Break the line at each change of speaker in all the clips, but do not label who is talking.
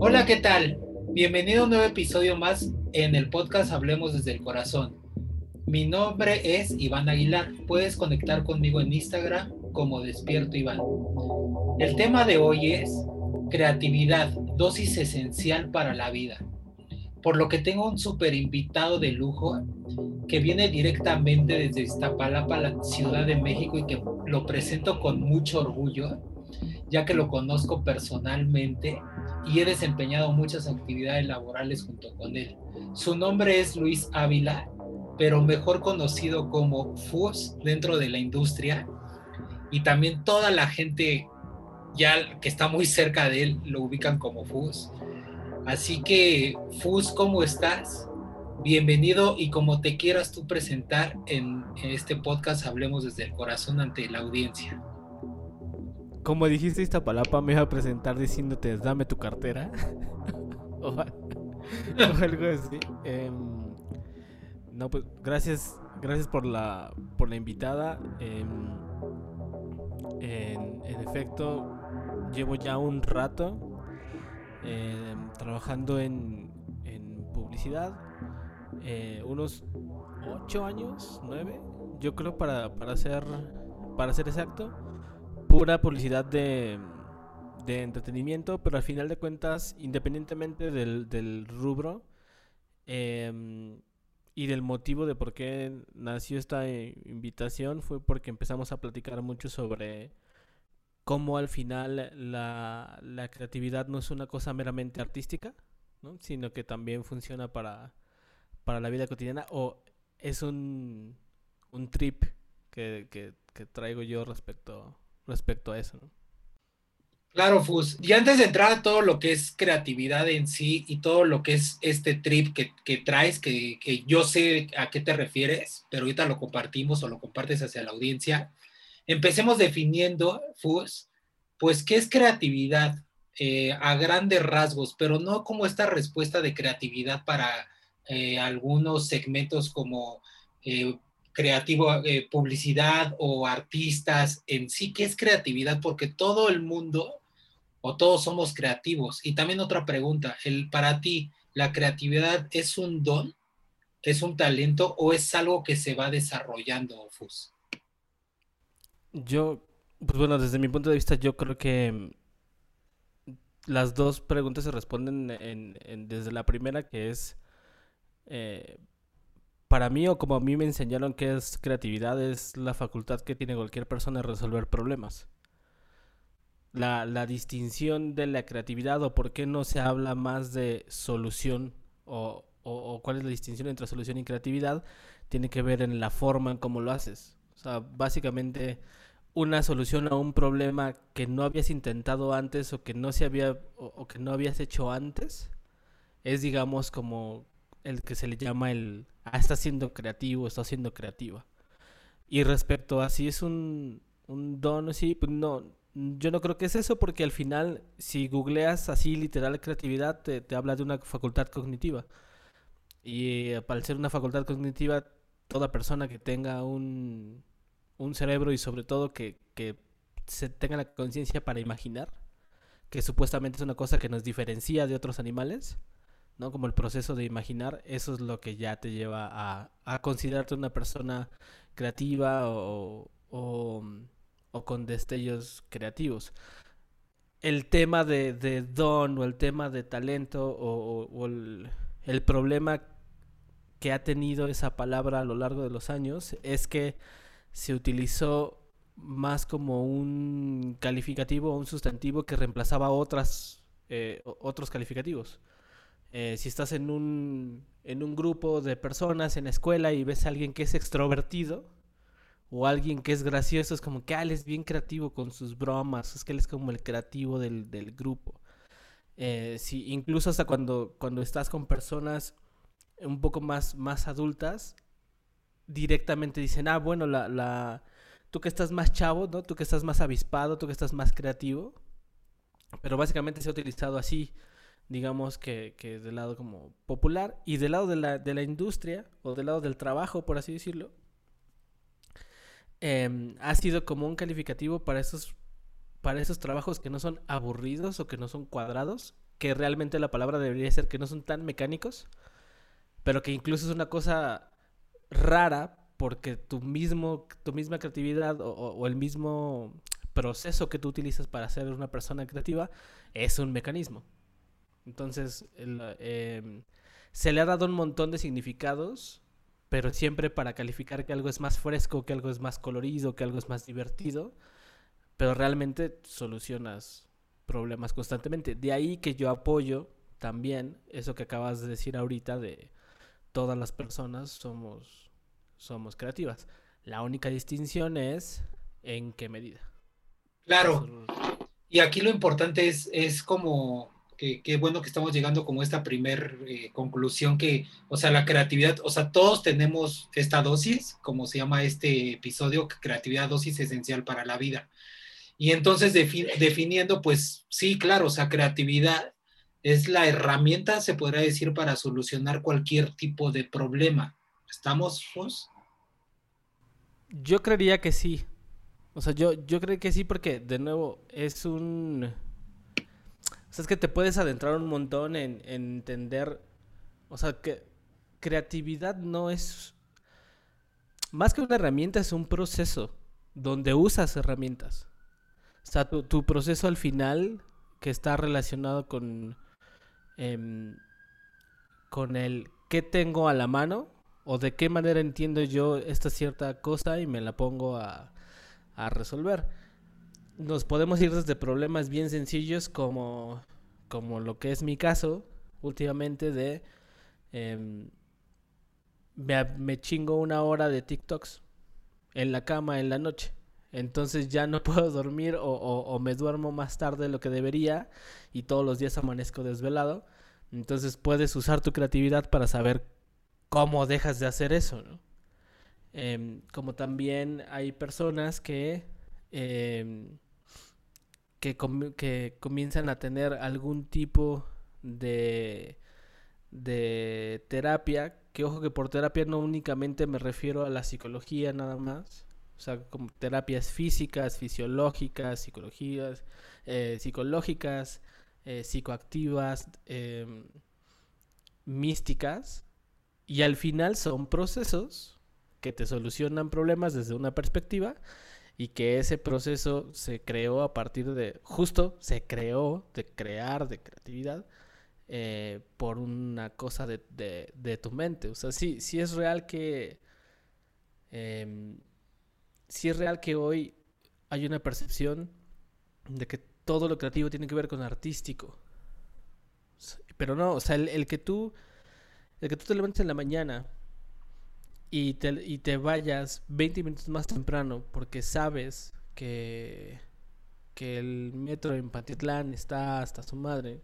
Hola, ¿qué tal? Bienvenido a un nuevo episodio más en el podcast Hablemos desde el Corazón. Mi nombre es Iván Aguilar. Puedes conectar conmigo en Instagram como Despierto Iván. El tema de hoy es creatividad, dosis esencial para la vida. Por lo que tengo un super invitado de lujo que viene directamente desde Iztapalapa, la Ciudad de México, y que lo presento con mucho orgullo, ya que lo conozco personalmente y he desempeñado muchas actividades laborales junto con él. Su nombre es Luis Ávila, pero mejor conocido como FUS dentro de la industria, y también toda la gente ya que está muy cerca de él lo ubican como FUS. Así que, Fus, ¿cómo estás? Bienvenido y como te quieras tú presentar en, este podcast, hablemos desde el corazón ante la audiencia.
Como dijiste esta palapa, me iba a presentar diciéndote, dame tu cartera. o, algo así. Em, no, pues gracias, gracias por la, por la invitada. Em, en, en efecto, llevo ya un rato Em, trabajando en, publicidad, eh, unos 8 años, 9, yo creo para, para, ser, para ser exacto, pura publicidad de, de entretenimiento, pero al final de cuentas, independientemente del, del rubro em, y del motivo de por qué nació esta invitación, fue porque empezamos a platicar mucho sobre cómo al final la, creatividad no es una cosa meramente artística, sino que también funciona para, para la vida cotidiana o es un, un trip que, que, traigo yo respecto, respecto a eso.
Claro, Fus. Y antes de entrar a todo lo que es creatividad en sí y todo lo que es este trip que, que traes, que, que, yo sé a qué te refieres, pero ahorita lo compartimos o lo compartes hacia la audiencia. Empecemos definiendo, Fus, pues, ¿qué es creatividad? Eh, a grandes rasgos, pero no como esta respuesta de creatividad para eh, algunos segmentos como eh, creativo, publicidad o artistas en sí, ¿qué es creatividad? Porque todo el mundo o todos somos creativos. Y también otra pregunta, el, para ti, ¿la creatividad es un don, es un talento o es algo que se va desarrollando, Fus?
Yo, pues bueno, desde mi punto de vista, yo creo que las dos preguntas se responden en, desde la primera, que es, eh, para mí o como a mí me enseñaron que es creatividad, es la facultad que tiene cualquier persona de resolver problemas. La, la distinción de la creatividad o por qué no se habla más de solución o, o cuál es la distinción entre solución y creatividad, tiene que ver en la forma en cómo lo haces. O sea, básicamente una solución a un problema que no habías intentado antes o que no se había o, que no habías hecho antes es digamos como el que se le llama el ah, está siendo creativo, está siendo creativa. Y respecto a si es un, un don, sí, pues no, yo no creo que es eso porque al final si googleas así literal creatividad te, te habla de una facultad cognitiva. Y eh, al ser una facultad cognitiva, toda persona que tenga un, un cerebro y sobre todo que, se tenga la conciencia para imaginar, que supuestamente es una cosa que nos diferencia de otros animales, ¿no? Como el proceso de imaginar, eso es lo que ya te lleva a, a considerarte una persona creativa o, o, con destellos creativos. El tema de, don o el tema de talento o, el, el problema que ha tenido esa palabra a lo largo de los años es que se utilizó más como un calificativo o un sustantivo que reemplazaba otras, eh, otros calificativos. Eh, si estás en un, en un grupo de personas en la escuela y ves a alguien que es extrovertido o alguien que es gracioso, es como que ah, él es bien creativo con sus bromas, es que él es como el creativo del, del grupo. Eh, incluso hasta cuando, cuando estás con personas un poco más, más adultas, directamente dicen, ah, bueno, la, la, tú que estás más chavo, ¿no? Tú que estás más avispado, tú que estás más creativo. Pero básicamente se ha utilizado así, digamos que, que del lado como popular y del lado de la, de la industria o del lado del trabajo, por así decirlo. em, ha sido como un calificativo para esos, para esos trabajos que no son aburridos o que no son cuadrados, que realmente la palabra debería ser que no son tan mecánicos, pero que incluso es una cosa rara porque tu mismo, tu misma creatividad o, el mismo proceso que tú utilizas para ser una persona creativa es un mecanismo. Entonces, em, se le ha dado un montón de significados, pero siempre para calificar que algo es más fresco, que algo es más colorido, que algo es más divertido, pero realmente solucionas problemas constantemente. De ahí que yo apoyo también eso que acabas de decir ahorita de todas las personas somos, somos creativas. La única distinción es en qué medida.
Claro. Y aquí lo importante es, es como qué bueno que estamos llegando como esta primer eh, conclusión que, o sea, la creatividad, o sea, todos tenemos esta dosis, como se llama este episodio, creatividad dosis esencial para la vida. Y entonces definiendo, pues sí, claro, o sea, creatividad es la herramienta, se podrá decir, para solucionar cualquier tipo de problema. ¿Estamos, Fos?
Yo creería que sí. O sea, yo, yo creo que sí porque, de nuevo, es un sea, es que te puedes adentrar un montón en, entender, o sea, que creatividad no es, más que una herramienta, es un proceso donde usas herramientas. O sea, tu, proceso al final, que está relacionado con, em, con el qué tengo a la mano o de qué manera entiendo yo esta cierta cosa y me la pongo a, a resolver nos podemos ir desde problemas bien sencillos como, como lo que es mi caso últimamente de em, me, chingo una hora de TikToks en la cama en la noche. Entonces ya no puedo dormir o, me duermo más tarde de lo que debería y todos los días amanezco desvelado. Entonces puedes usar tu creatividad para saber cómo dejas de hacer eso. Em, como también hay personas que em, que, comienzan a tener algún tipo de, de terapia, que ojo que por terapia no únicamente me refiero a la psicología nada más, o sea, como terapias físicas, fisiológicas, psicologías, eh, psicológicas, eh, psicoactivas, em, místicas, y al final son procesos que te solucionan problemas desde una perspectiva y que ese proceso se creó a partir de, justo se creó de crear, de creatividad, eh, por una cosa de, de, tu mente. O sea, sí, sí es real que... Eh, sí es real que hoy hay una percepción de que todo lo creativo tiene que ver con artístico. Pero no, o sea, el, el que tú... El que tú te levantes en la mañana y te, y te vayas 20 minutos más temprano porque sabes que, que el metro en Pantitlán está hasta su madre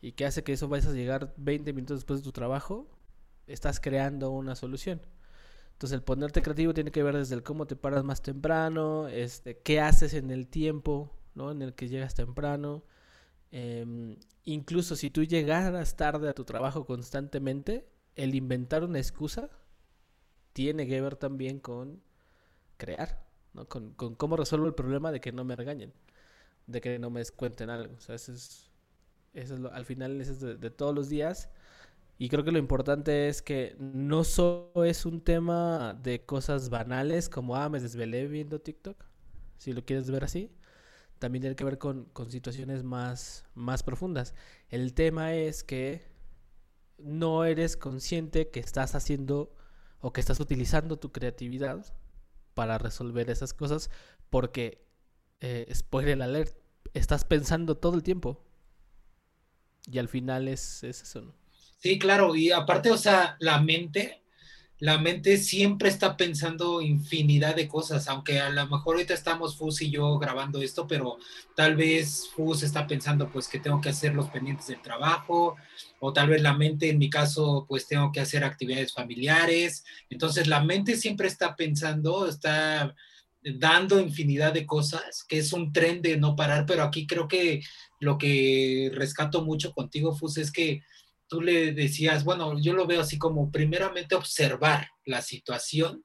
y que hace que eso vayas a llegar 20 minutos después de tu trabajo, estás creando una solución. Entonces el ponerte creativo tiene que ver desde el cómo te paras más temprano, este, qué haces en el tiempo ¿no? en el que llegas temprano. Em, incluso si tú llegaras tarde a tu trabajo constantemente, el inventar una excusa tiene que ver también con crear. Con, cómo resuelvo el problema de que no me regañen, de que no me cuenten algo. O eso es, eso es al final eso es de, todos los días. Y creo que lo importante es que no solo es un tema de cosas banales como, ah, me desvelé viendo TikTok, si lo quieres ver así. También tiene que ver con, con situaciones más, más profundas. El tema es que no eres consciente que estás haciendo o que estás utilizando tu creatividad para resolver esas cosas porque, eh, spoiler alert, estás pensando todo el tiempo. Y al final es, es eso, ¿no?
Sí, claro, y aparte, o sea, la mente la mente siempre está pensando infinidad de cosas, aunque a lo mejor ahorita estamos Fus y yo grabando esto, pero tal vez Fus está pensando pues que tengo que hacer los pendientes del trabajo, o tal vez la mente en mi caso pues tengo que hacer actividades familiares, entonces la mente siempre está pensando, está dando infinidad de cosas, que es un tren de no parar, pero aquí creo que lo que rescato mucho contigo, Fus, es que tú le decías, bueno, yo lo veo así como primeramente observar la situación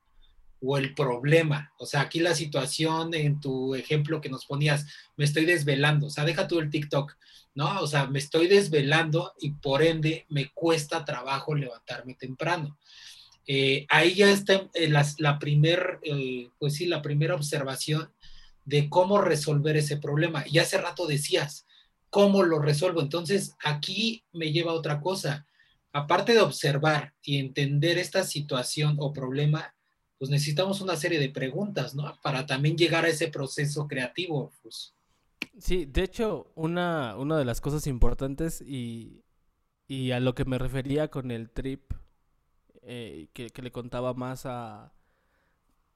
o el problema. O sea, aquí la situación en tu ejemplo que nos ponías, me estoy desvelando, o sea, deja tú el TikTok, ¿no? O sea, me estoy desvelando y por ende me cuesta trabajo levantarme temprano. Eh, ahí ya está eh, la, la eh, pues sí, la primera observación de cómo resolver ese problema. Y hace rato decías, ¿cómo lo resuelvo? Entonces, aquí me lleva a otra cosa. Aparte de observar y entender esta situación o problema, pues necesitamos una serie de preguntas, ¿no? Para también llegar a ese proceso creativo. Pues.
Sí, de hecho, una, una de las cosas importantes y, y a lo que me refería con el trip eh, que, le contaba más a,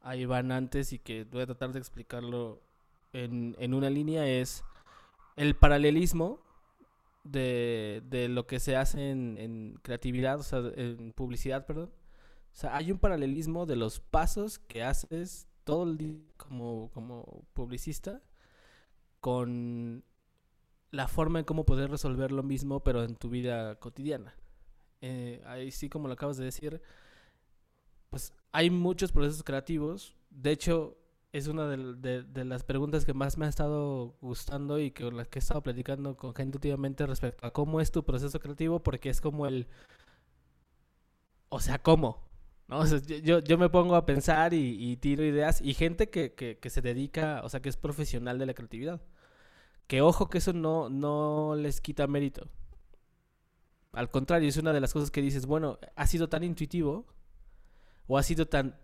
a Iván antes y que voy a tratar de explicarlo en, en una línea es el paralelismo de, de, lo que se hace en, creatividad, o sea, en publicidad, perdón, o sea, hay un paralelismo de los pasos que haces todo el día como, como publicista con la forma en cómo poder resolver lo mismo, pero en tu vida cotidiana. Eh, ahí sí, como lo acabas de decir, pues hay muchos procesos creativos. De hecho, es una de, las preguntas que más me ha estado gustando y con las que he estado platicando con gente últimamente respecto a cómo es tu proceso creativo, porque es como el... O sea, ¿cómo? ¿no? yo, yo me pongo a pensar y, tiro ideas y gente que, que, se dedica, o sea, que es profesional de la creatividad. Que ojo que eso no, no les quita mérito. Al contrario, es una de las cosas que dices, bueno, ha sido tan intuitivo o ha sido tan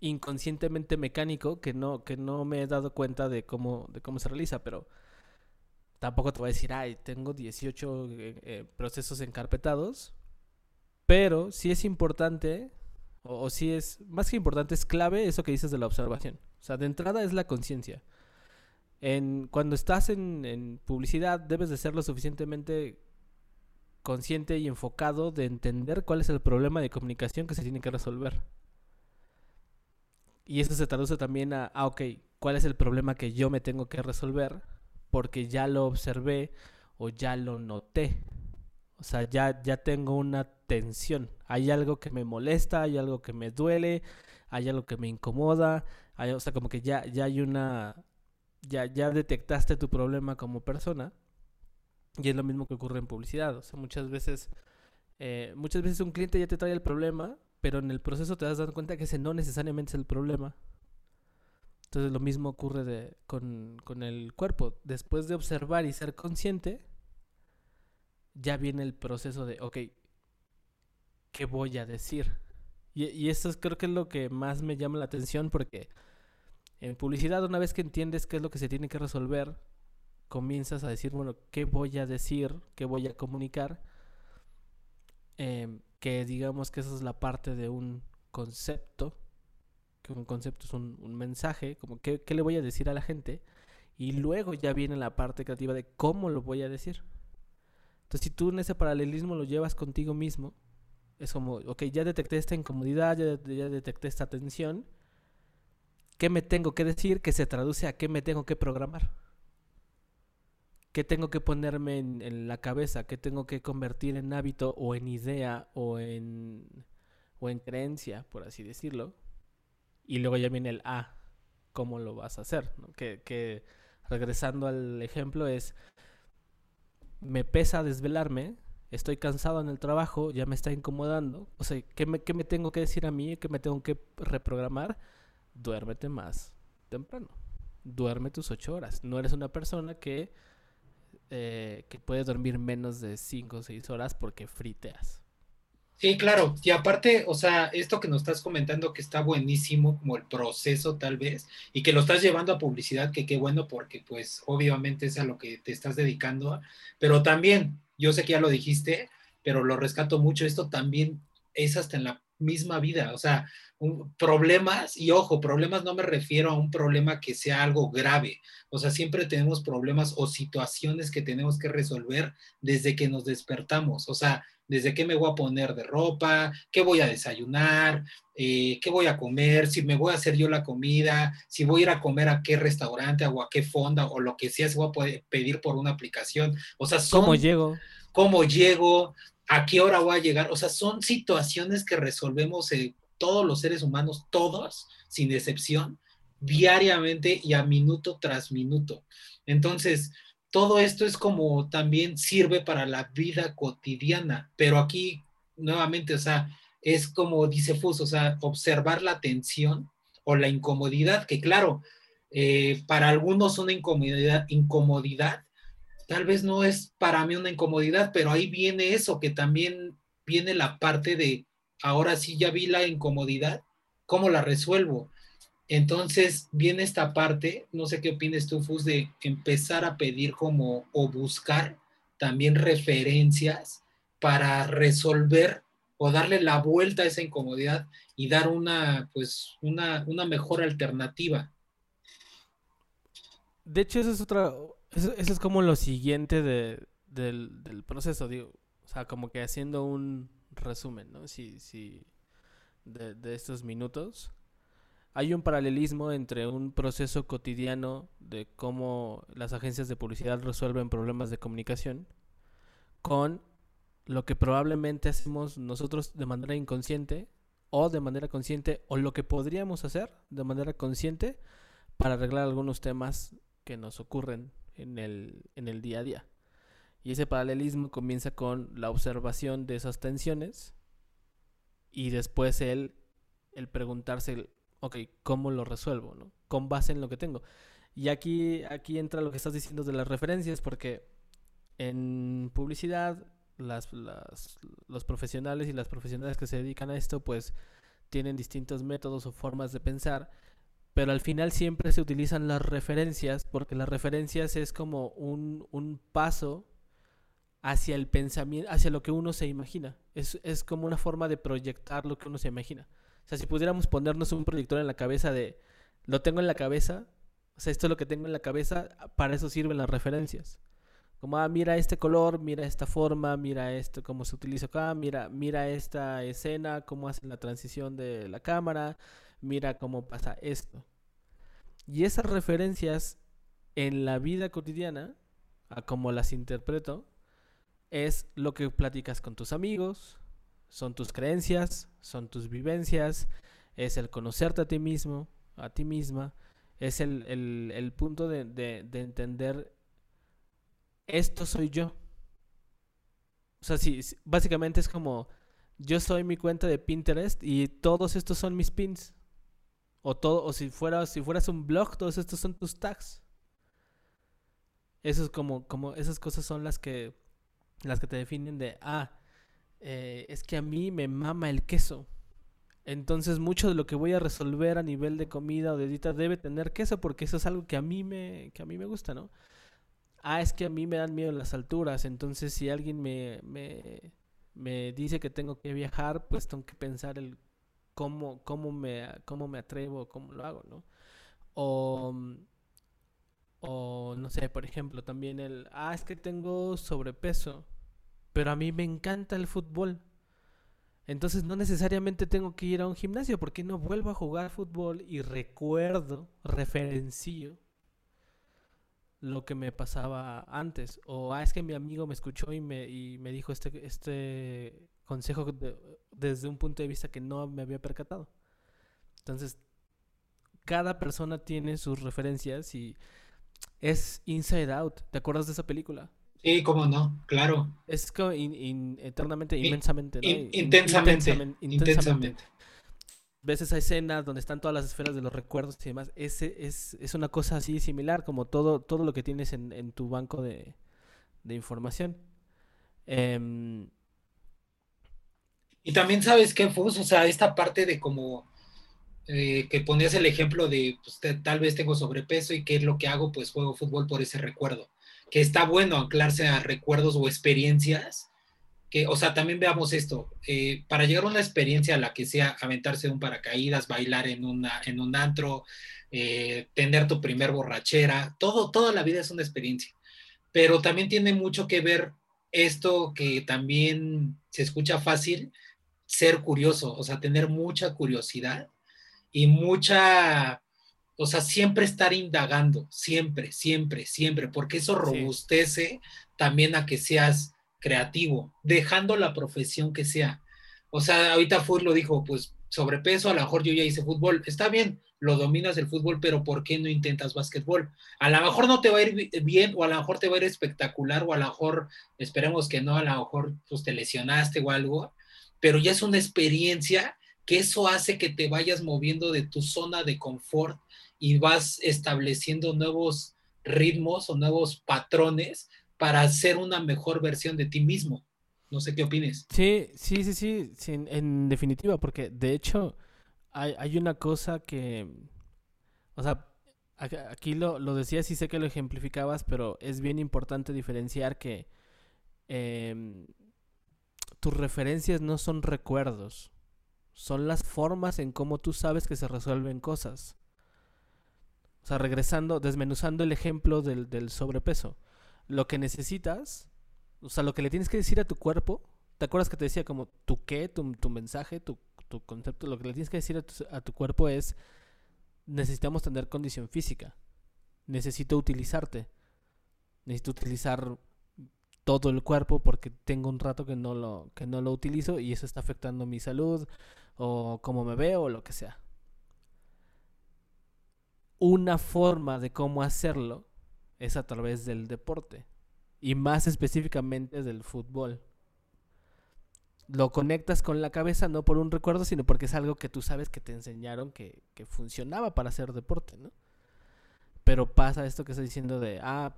inconscientemente mecánico que no, que no me he dado cuenta de cómo, de cómo se realiza, pero tampoco te voy a decir, ay, tengo 18 eh, eh, procesos encarpetados, pero sí es importante o, si es, más que importante, es clave eso que dices de la observación. O sea, de entrada es la conciencia. En, cuando estás en, en, publicidad debes de ser lo suficientemente consciente y enfocado de entender cuál es el problema de comunicación que se tiene que resolver. Y eso se traduce también a, ah, ok, ¿cuál es el problema que yo me tengo que resolver? Porque ya lo observé o ya lo noté. O sea, ya, ya tengo una tensión. Hay algo que me molesta, hay algo que me duele, hay algo que me incomoda. Hay, o sea, como que ya, ya hay una... Ya, ya detectaste tu problema como persona. Y es lo mismo que ocurre en publicidad. O sea, muchas veces... Eh, muchas veces un cliente ya te trae el problema, pero en el proceso te das cuenta que ese no necesariamente es el problema. Entonces lo mismo ocurre de, con, con el cuerpo. Después de observar y ser consciente, ya viene el proceso de, ok, ¿qué voy a decir? Y, y eso creo que es lo que más me llama la atención porque en publicidad una vez que entiendes qué es lo que se tiene que resolver, comienzas a decir, bueno, ¿qué voy a decir? ¿Qué voy a comunicar? Em, que digamos que esa es la parte de un concepto, que un concepto es un, mensaje, como ¿qué, qué le voy a decir a la gente, y luego ya viene la parte creativa de cómo lo voy a decir. Entonces, si tú en ese paralelismo lo llevas contigo mismo, es como, ok, ya detecté esta incomodidad, ya, detecté esta tensión, ¿qué me tengo que decir que se traduce a qué me tengo que programar? ¿Qué tengo que ponerme en, la cabeza? ¿Qué tengo que convertir en hábito o en idea o en, o en creencia, por así decirlo? Y luego ya viene el A, ah, ¿cómo lo vas a hacer? Que, que regresando al ejemplo es, me pesa desvelarme, estoy cansado en el trabajo, ya me está incomodando. O sea, ¿qué me, qué me tengo que decir a mí? ¿Qué me tengo que reprogramar? Duérmete más temprano. Duerme tus ocho horas. No eres una persona que, eh, que puede dormir menos de cinco o seis horas porque friteas.
Sí, claro. Y aparte, o sea, esto que nos estás comentando que está buenísimo, como el proceso tal vez, y que lo estás llevando a publicidad, que qué bueno, porque pues obviamente es a lo que te estás dedicando, pero también, yo sé que ya lo dijiste, pero lo rescato mucho, esto también es hasta en la misma vida, o sea, problemas, y ojo, problemas no me refiero a un problema que sea algo grave, o sea, siempre tenemos problemas o situaciones que tenemos que resolver desde que nos despertamos, o sea, desde qué me voy a poner de ropa, qué voy a desayunar, eh, qué voy a comer, si me voy a hacer yo la comida, si voy a ir a comer a qué restaurante o a qué fonda o lo que sea, si voy a poder pedir por una aplicación. O sea,
¿cómo llego?
¿Cómo llego? ¿A qué hora voy a llegar? O sea, son situaciones que resolvemos eh, todos los seres humanos, todos, sin excepción, diariamente y a minuto tras minuto. Entonces, todo esto es como también sirve para la vida cotidiana, pero aquí nuevamente, o sea, es como dice Fus, o sea, observar la tensión o la incomodidad, que claro, eh, para algunos una incomodidad, incomodidad, tal vez no es para mí una incomodidad, pero ahí viene eso, que también viene la parte de, ahora sí ya vi la incomodidad, ¿cómo la resuelvo? Entonces viene esta parte, no sé qué opinas tú, Fus, de empezar a pedir como o buscar también referencias para resolver o darle la vuelta a esa incomodidad y dar una, pues, una, una mejor alternativa.
De hecho, eso es otra, eso, es como lo siguiente de, del, del, proceso, digo, o sea, como que haciendo un resumen, ¿no? Si, si, de, de estos minutos. Hay un paralelismo entre un proceso cotidiano de cómo las agencias de publicidad resuelven problemas de comunicación con lo que probablemente hacemos nosotros de manera inconsciente o de manera consciente o lo que podríamos hacer de manera consciente para arreglar algunos temas que nos ocurren en el, en el día a día. Y ese paralelismo comienza con la observación de esas tensiones y después el, el preguntarse, ok, ¿cómo lo resuelvo? ¿no? Con base en lo que tengo. Y aquí, aquí entra lo que estás diciendo de las referencias, porque en publicidad las, las, los profesionales y las profesionales que se dedican a esto, pues tienen distintos métodos o formas de pensar, pero al final siempre se utilizan las referencias, porque las referencias es como un, un paso hacia el pensamiento, hacia lo que uno se imagina. Es, es como una forma de proyectar lo que uno se imagina. O sea, si pudiéramos ponernos un proyector en la cabeza de, lo tengo en la cabeza, o sea, esto es lo que tengo en la cabeza, para eso sirven las referencias. Como, ah, mira este color, mira esta forma, mira esto, cómo se utiliza acá, mira, mira esta escena, cómo hacen la transición de la cámara, mira cómo pasa esto. Y esas referencias en la vida cotidiana, a como las interpreto, es lo que platicas con tus amigos, son tus creencias, son tus vivencias, es el conocerte a ti mismo, a ti misma, es el, el, el punto de, de, de entender esto soy yo. O sea, básicamente es como, yo soy mi cuenta de Pinterest y todos estos son mis pins. O todo, o si fueras, si fueras un blog, todos estos son tus tags. Eso es como, como, esas cosas son las que, las que te definen de, ah, eh, es que a mí me mama el queso. Entonces mucho de lo que voy a resolver a nivel de comida o de dieta debe tener queso porque eso es algo que a mí me, que a mí me gusta, ¿no? ah, es que a mí me dan miedo las alturas, entonces si alguien me, me, me dice que tengo que viajar, pues tengo que pensar el cómo, cómo, me, cómo me atrevo, cómo lo hago, ¿no? O, o, no sé, por ejemplo, también el, ah, es que tengo sobrepeso, pero a mí me encanta el fútbol. Entonces no necesariamente tengo que ir a un gimnasio, porque no vuelvo a jugar fútbol y recuerdo, referencio lo que me pasaba antes. O, ah, es que mi amigo me escuchó y me, y me dijo este, este consejo desde un punto de vista que no me había percatado. Entonces, cada persona tiene sus referencias y es Inside Out. ¿Te acuerdas de esa película?
Sí, cómo no, claro.
Es como eternamente, inmensamente,
intensamente, intensamente
ves esa escena donde están todas las esferas de los recuerdos y demás, ese es, es una cosa así similar como todo, todo lo que tienes en, en tu banco de, de información. Em,
y también sabes qué, Fus, o sea, esta parte de como eh, que ponías el ejemplo de, pues, tal vez tengo sobrepeso y qué es lo que hago, pues juego fútbol por ese recuerdo, que está bueno anclarse a recuerdos o experiencias que, o sea, también veamos esto, eh, para llegar a una experiencia a la que sea aventarse un paracaídas, bailar en, una, en un antro, eh, tener tu primer borrachera, todo, toda la vida es una experiencia, pero también tiene mucho que ver esto que también se escucha fácil, ser curioso, o sea, tener mucha curiosidad y mucha, o sea, siempre estar indagando, siempre, siempre, siempre, porque eso robustece también a que seas creativo, dejando la profesión que sea. O sea, ahorita Fur lo dijo, pues sobrepeso, a lo mejor yo ya hice fútbol, está bien, lo dominas el fútbol, pero ¿por qué no intentas básquetbol? A lo mejor no te va a ir bien, o a lo mejor te va a ir espectacular, o a lo mejor, esperemos que no, a lo mejor pues te lesionaste o algo, pero ya es una experiencia que eso hace que te vayas moviendo de tu zona de confort y vas estableciendo nuevos ritmos o nuevos patrones para ser una mejor versión de ti mismo. No sé qué opines.
Sí, sí, sí, sí, en definitiva, porque de hecho hay, hay una cosa que, o sea, aquí lo, lo decías y sé que lo ejemplificabas, pero es bien importante diferenciar que em, tus referencias no son recuerdos, son las formas en cómo tú sabes que se resuelven cosas. O sea, regresando, desmenuzando el ejemplo del, del sobrepeso. Lo que necesitas, o sea, lo que le tienes que decir a tu cuerpo, ¿te acuerdas que te decía como tu qué, tu, tu mensaje, tu, tu concepto, lo que le tienes que decir a tu, cuerpo es, necesitamos tener condición física, necesito utilizarte, necesito utilizar todo el cuerpo porque tengo un rato que no lo, que no lo utilizo y eso está afectando mi salud o cómo me veo o lo que sea. Una forma de cómo hacerlo es a través del deporte y más específicamente del fútbol lo conectas con la cabeza no por un recuerdo, sino porque es algo que tú sabes que te enseñaron que, funcionaba para hacer deporte, ¿no? Pero pasa esto que estoy diciendo de, ah,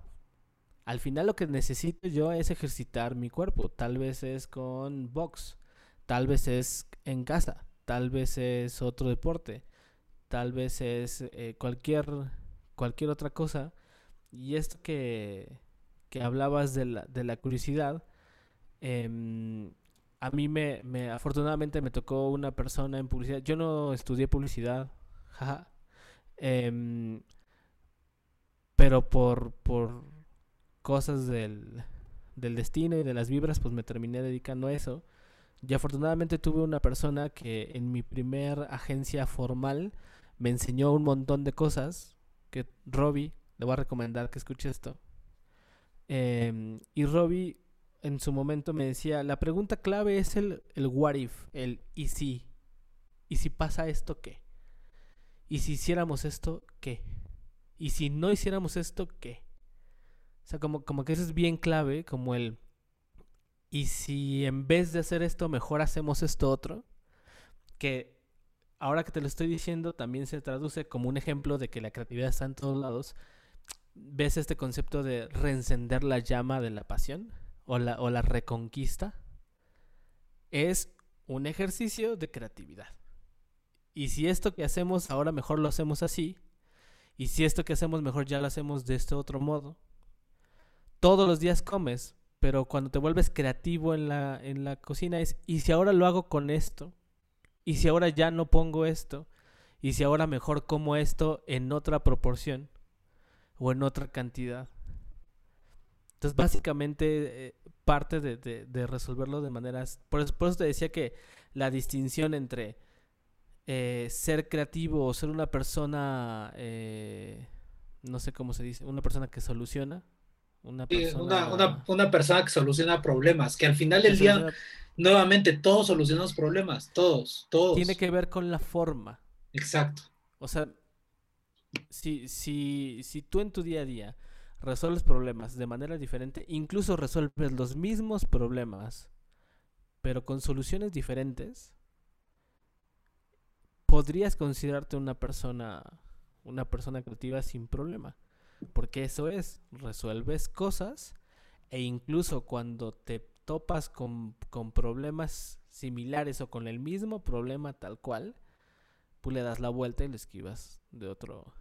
al final lo que necesito yo es ejercitar mi cuerpo. Tal vez es con box, tal vez es en casa, tal vez es otro deporte, tal vez es eh, cualquier, cualquier otra cosa. Y esto que, que hablabas de la, de la curiosidad, eh, a mí me, me, afortunadamente me tocó una persona en publicidad. Yo no estudié publicidad, jaja. Em, pero por, por cosas del, del destino y de las vibras, pues me terminé dedicando a eso. Y afortunadamente tuve una persona que en mi primer agencia formal me enseñó un montón de cosas. Que Robbie, le voy a recomendar que escuche esto. Em, y Robbie en su momento me decía, la pregunta clave es el, el what if, el y si. ¿Y si pasa esto qué? ¿Y si hiciéramos esto qué? ¿Y si no hiciéramos esto qué? O sea, como, como que eso es bien clave, como el ¿y si en vez de hacer esto mejor hacemos esto otro? Que ahora que te lo estoy diciendo también se traduce como un ejemplo de que la creatividad está en todos lados. ¿Ves este concepto de reencender la llama de la pasión? o la, o la reconquista es un ejercicio de creatividad. Y si esto que hacemos ahora mejor lo hacemos así, y si esto que hacemos mejor ya lo hacemos de este otro modo, todos los días comes, pero cuando te vuelves creativo en la, en la cocina es, ¿y si ahora lo hago con esto? ¿Y si ahora ya no pongo esto? ¿Y si ahora mejor como esto en otra proporción? ¿O en otra cantidad? Entonces, básicamente, eh, parte de, resolverlo de maneras... Por eso, te decía que la distinción entre eh, ser creativo o ser una persona, eh, no sé cómo se dice, una persona que soluciona.
Una persona, una, persona que soluciona problemas, que al final del día, nuevamente, todos solucionamos problemas, todos, todos.
Tiene que ver con la forma.
Exacto.
O sea, si, si, si tú en tu día a día resuelves problemas de manera diferente, incluso resuelves los mismos problemas, pero con soluciones diferentes, podrías considerarte una persona una persona creativa sin problema, porque eso es, resuelves cosas e incluso cuando te topas con, con problemas similares o con el mismo problema tal cual, pues le das la vuelta y le esquivas de otro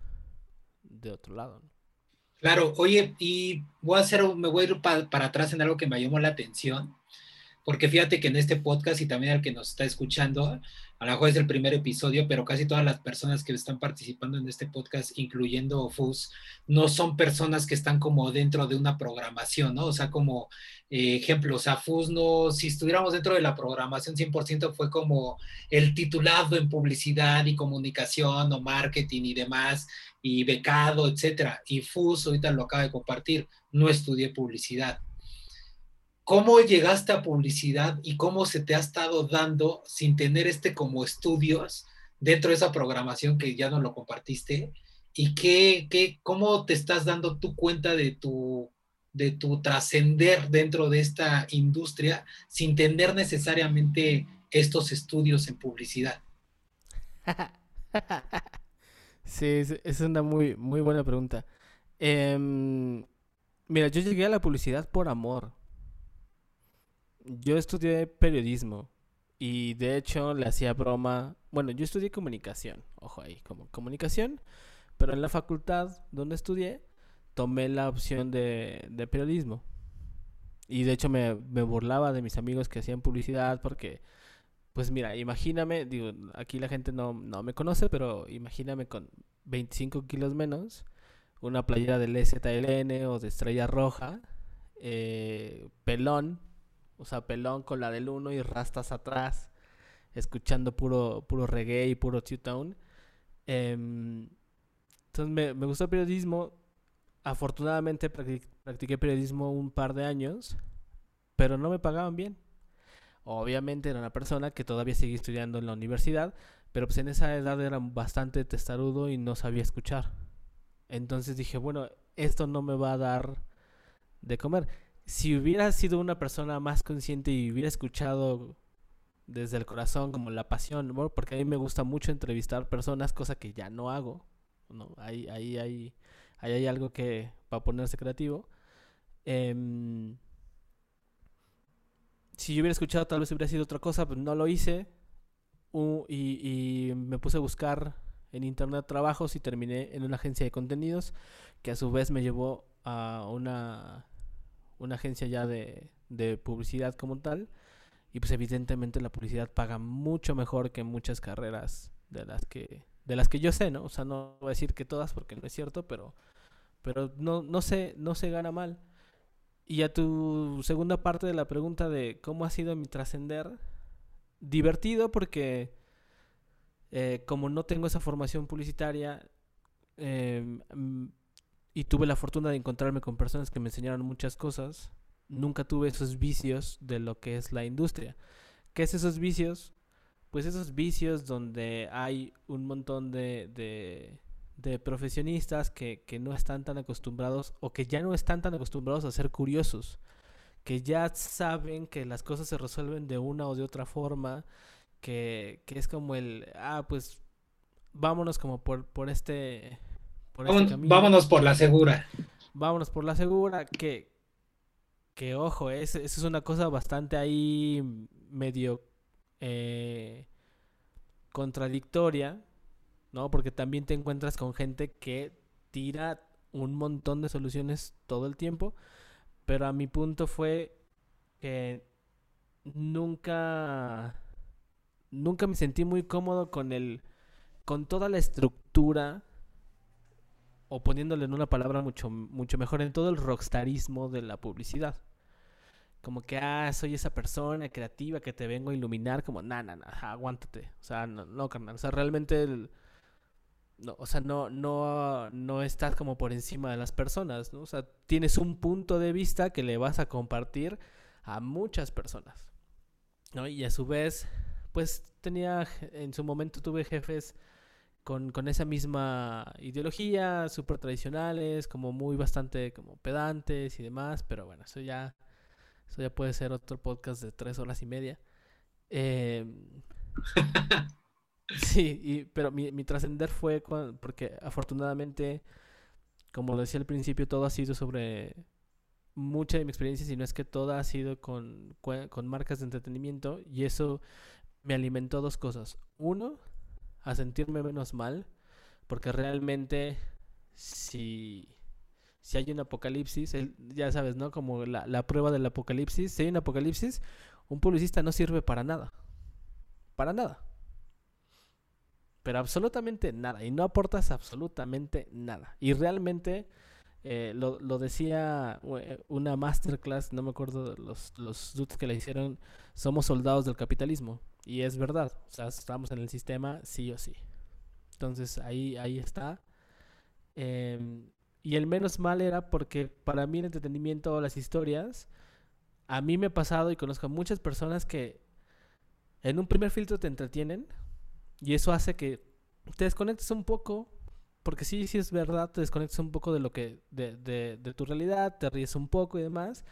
de otro lado.
Claro, oye, y voy a hacer, me voy a ir para atrás en algo que me llamó la atención, porque fíjate que en este podcast y también al que nos está escuchando, a lo mejor es el primer episodio, pero casi todas las personas que están participando en este podcast, incluyendo FUS, no son personas que están como dentro de una programación, ¿no? O sea, como eh, ejemplo, o sea, FUS no, si estuviéramos dentro de la programación 100% fue como el titulado en publicidad y comunicación o marketing y demás, y becado, etcétera. Y FUS, ahorita lo acaba de compartir, no estudié publicidad. ¿Cómo llegaste a publicidad y cómo se te ha estado dando sin tener este como estudios dentro de esa programación que ya no lo compartiste? ¿Y qué, qué, cómo te estás dando tu cuenta de tu, de tu trascender dentro de esta industria sin tener necesariamente estos estudios en publicidad?
sí, es una muy, muy buena pregunta. Em, mira, yo llegué a la publicidad por amor. Yo estudié periodismo y de hecho le hacía broma. Bueno, yo estudié comunicación, ojo ahí, como comunicación, pero en la facultad donde estudié tomé la opción de, de periodismo. Y de hecho me, me burlaba de mis amigos que hacían publicidad porque pues mira, imagíname, digo, aquí la gente no, no me conoce, pero imagíname con 25 kilos menos, una playera del STLN o de Estrella Roja, eh, pelón, o sea, pelón con la del 1 y rastas atrás, escuchando puro, puro reggae y puro two-tone. Em, entonces me, me gustó el periodismo. Afortunadamente practiqué periodismo un par de años, pero no me pagaban bien. Obviamente era una persona que todavía seguía estudiando en la universidad, pero pues en esa edad era bastante testarudo y no sabía escuchar. Entonces dije, bueno, esto no me va a dar de comer. Si hubiera sido una persona más consciente y hubiera escuchado desde el corazón como la pasión, porque a mí me gusta mucho entrevistar personas, cosa que ya no hago. No, ahí, ahí, ahí, ahí hay algo que va a ponerse creativo. Eh, si yo hubiera escuchado tal vez hubiera sido otra cosa, pero no lo hice. y, me puse a buscar en internet trabajos y terminé en una agencia de contenidos que a su vez me llevó a una, una agencia ya de, de publicidad como tal. Y pues evidentemente la publicidad paga mucho mejor que muchas carreras de las que de las que yo sé, ¿no? O sea, no voy a decir que todas porque no es cierto, pero pero no no se no se gana mal. Y a tu segunda parte de la pregunta de cómo ha sido mi trascender, divertido porque eh, como no tengo esa formación publicitaria mm, y tuve la fortuna de encontrarme con personas que me enseñaron muchas cosas, nunca tuve esos vicios de lo que es la industria. ¿Qué es esos vicios? Pues esos vicios donde hay un montón de de profesionistas que, no están tan acostumbrados o que ya no están tan acostumbrados a ser curiosos, que ya saben que las cosas se resuelven de una o de otra forma, que, es como el, ah, pues vámonos como por, por este...
Por este camino. Vámonos por la segura.
Vámonos por la segura, que, que ojo, es, eso es una cosa bastante ahí medio eh, contradictoria, ¿no? Porque también te encuentras con gente que tira un montón de soluciones todo el tiempo, pero a mi punto fue que nunca nunca me sentí muy cómodo con el con toda la estructura o poniéndole en una palabra mucho mucho mejor en todo el rockstarismo de la publicidad. Como que, ah, soy esa persona creativa que te vengo a iluminar, como, na, na, na, aguántate. O sea, no, no, carnal. O sea, realmente no, o sea, no, no, no estás como por encima de las personas, ¿no? O sea, tienes un punto de vista que le vas a compartir a muchas personas, ¿no? Y a su vez, pues tenía, en su momento tuve jefes con, con esa misma ideología, súper tradicionales, como muy bastante como pedantes y demás, pero bueno, eso ya, eso ya puede ser otro podcast de tres horas y media. Eh, Sí, y, pero mi, mi trascender fue porque afortunadamente, como decía al principio, todo ha sido sobre mucha de mi experiencia, si no es que toda ha sido con, con marcas de entretenimiento y eso me alimentó dos cosas. Uno, a sentirme menos mal, porque realmente si, si hay un apocalipsis, ya sabes, ¿no? Como la, la prueba del apocalipsis, si hay un apocalipsis, un publicista no sirve para nada. Para nada pero absolutamente nada. Y no aportas absolutamente nada. Y realmente eh, lo, lo, decía eh, una masterclass, no me acuerdo los, los dudes que le hicieron, somos soldados del capitalismo. Y es verdad, o sea, estamos en el sistema sí o sí. Entonces ahí, ahí está. Em, y el menos mal era porque para mí el entretenimiento o las historias a mí me ha pasado y conozco a muchas personas que en un primer filtro te entretienen y eso hace que te desconectes un poco, porque sí, sí es verdad, te desconectas un poco de lo que, de, de, de tu realidad, te ríes un poco y demás,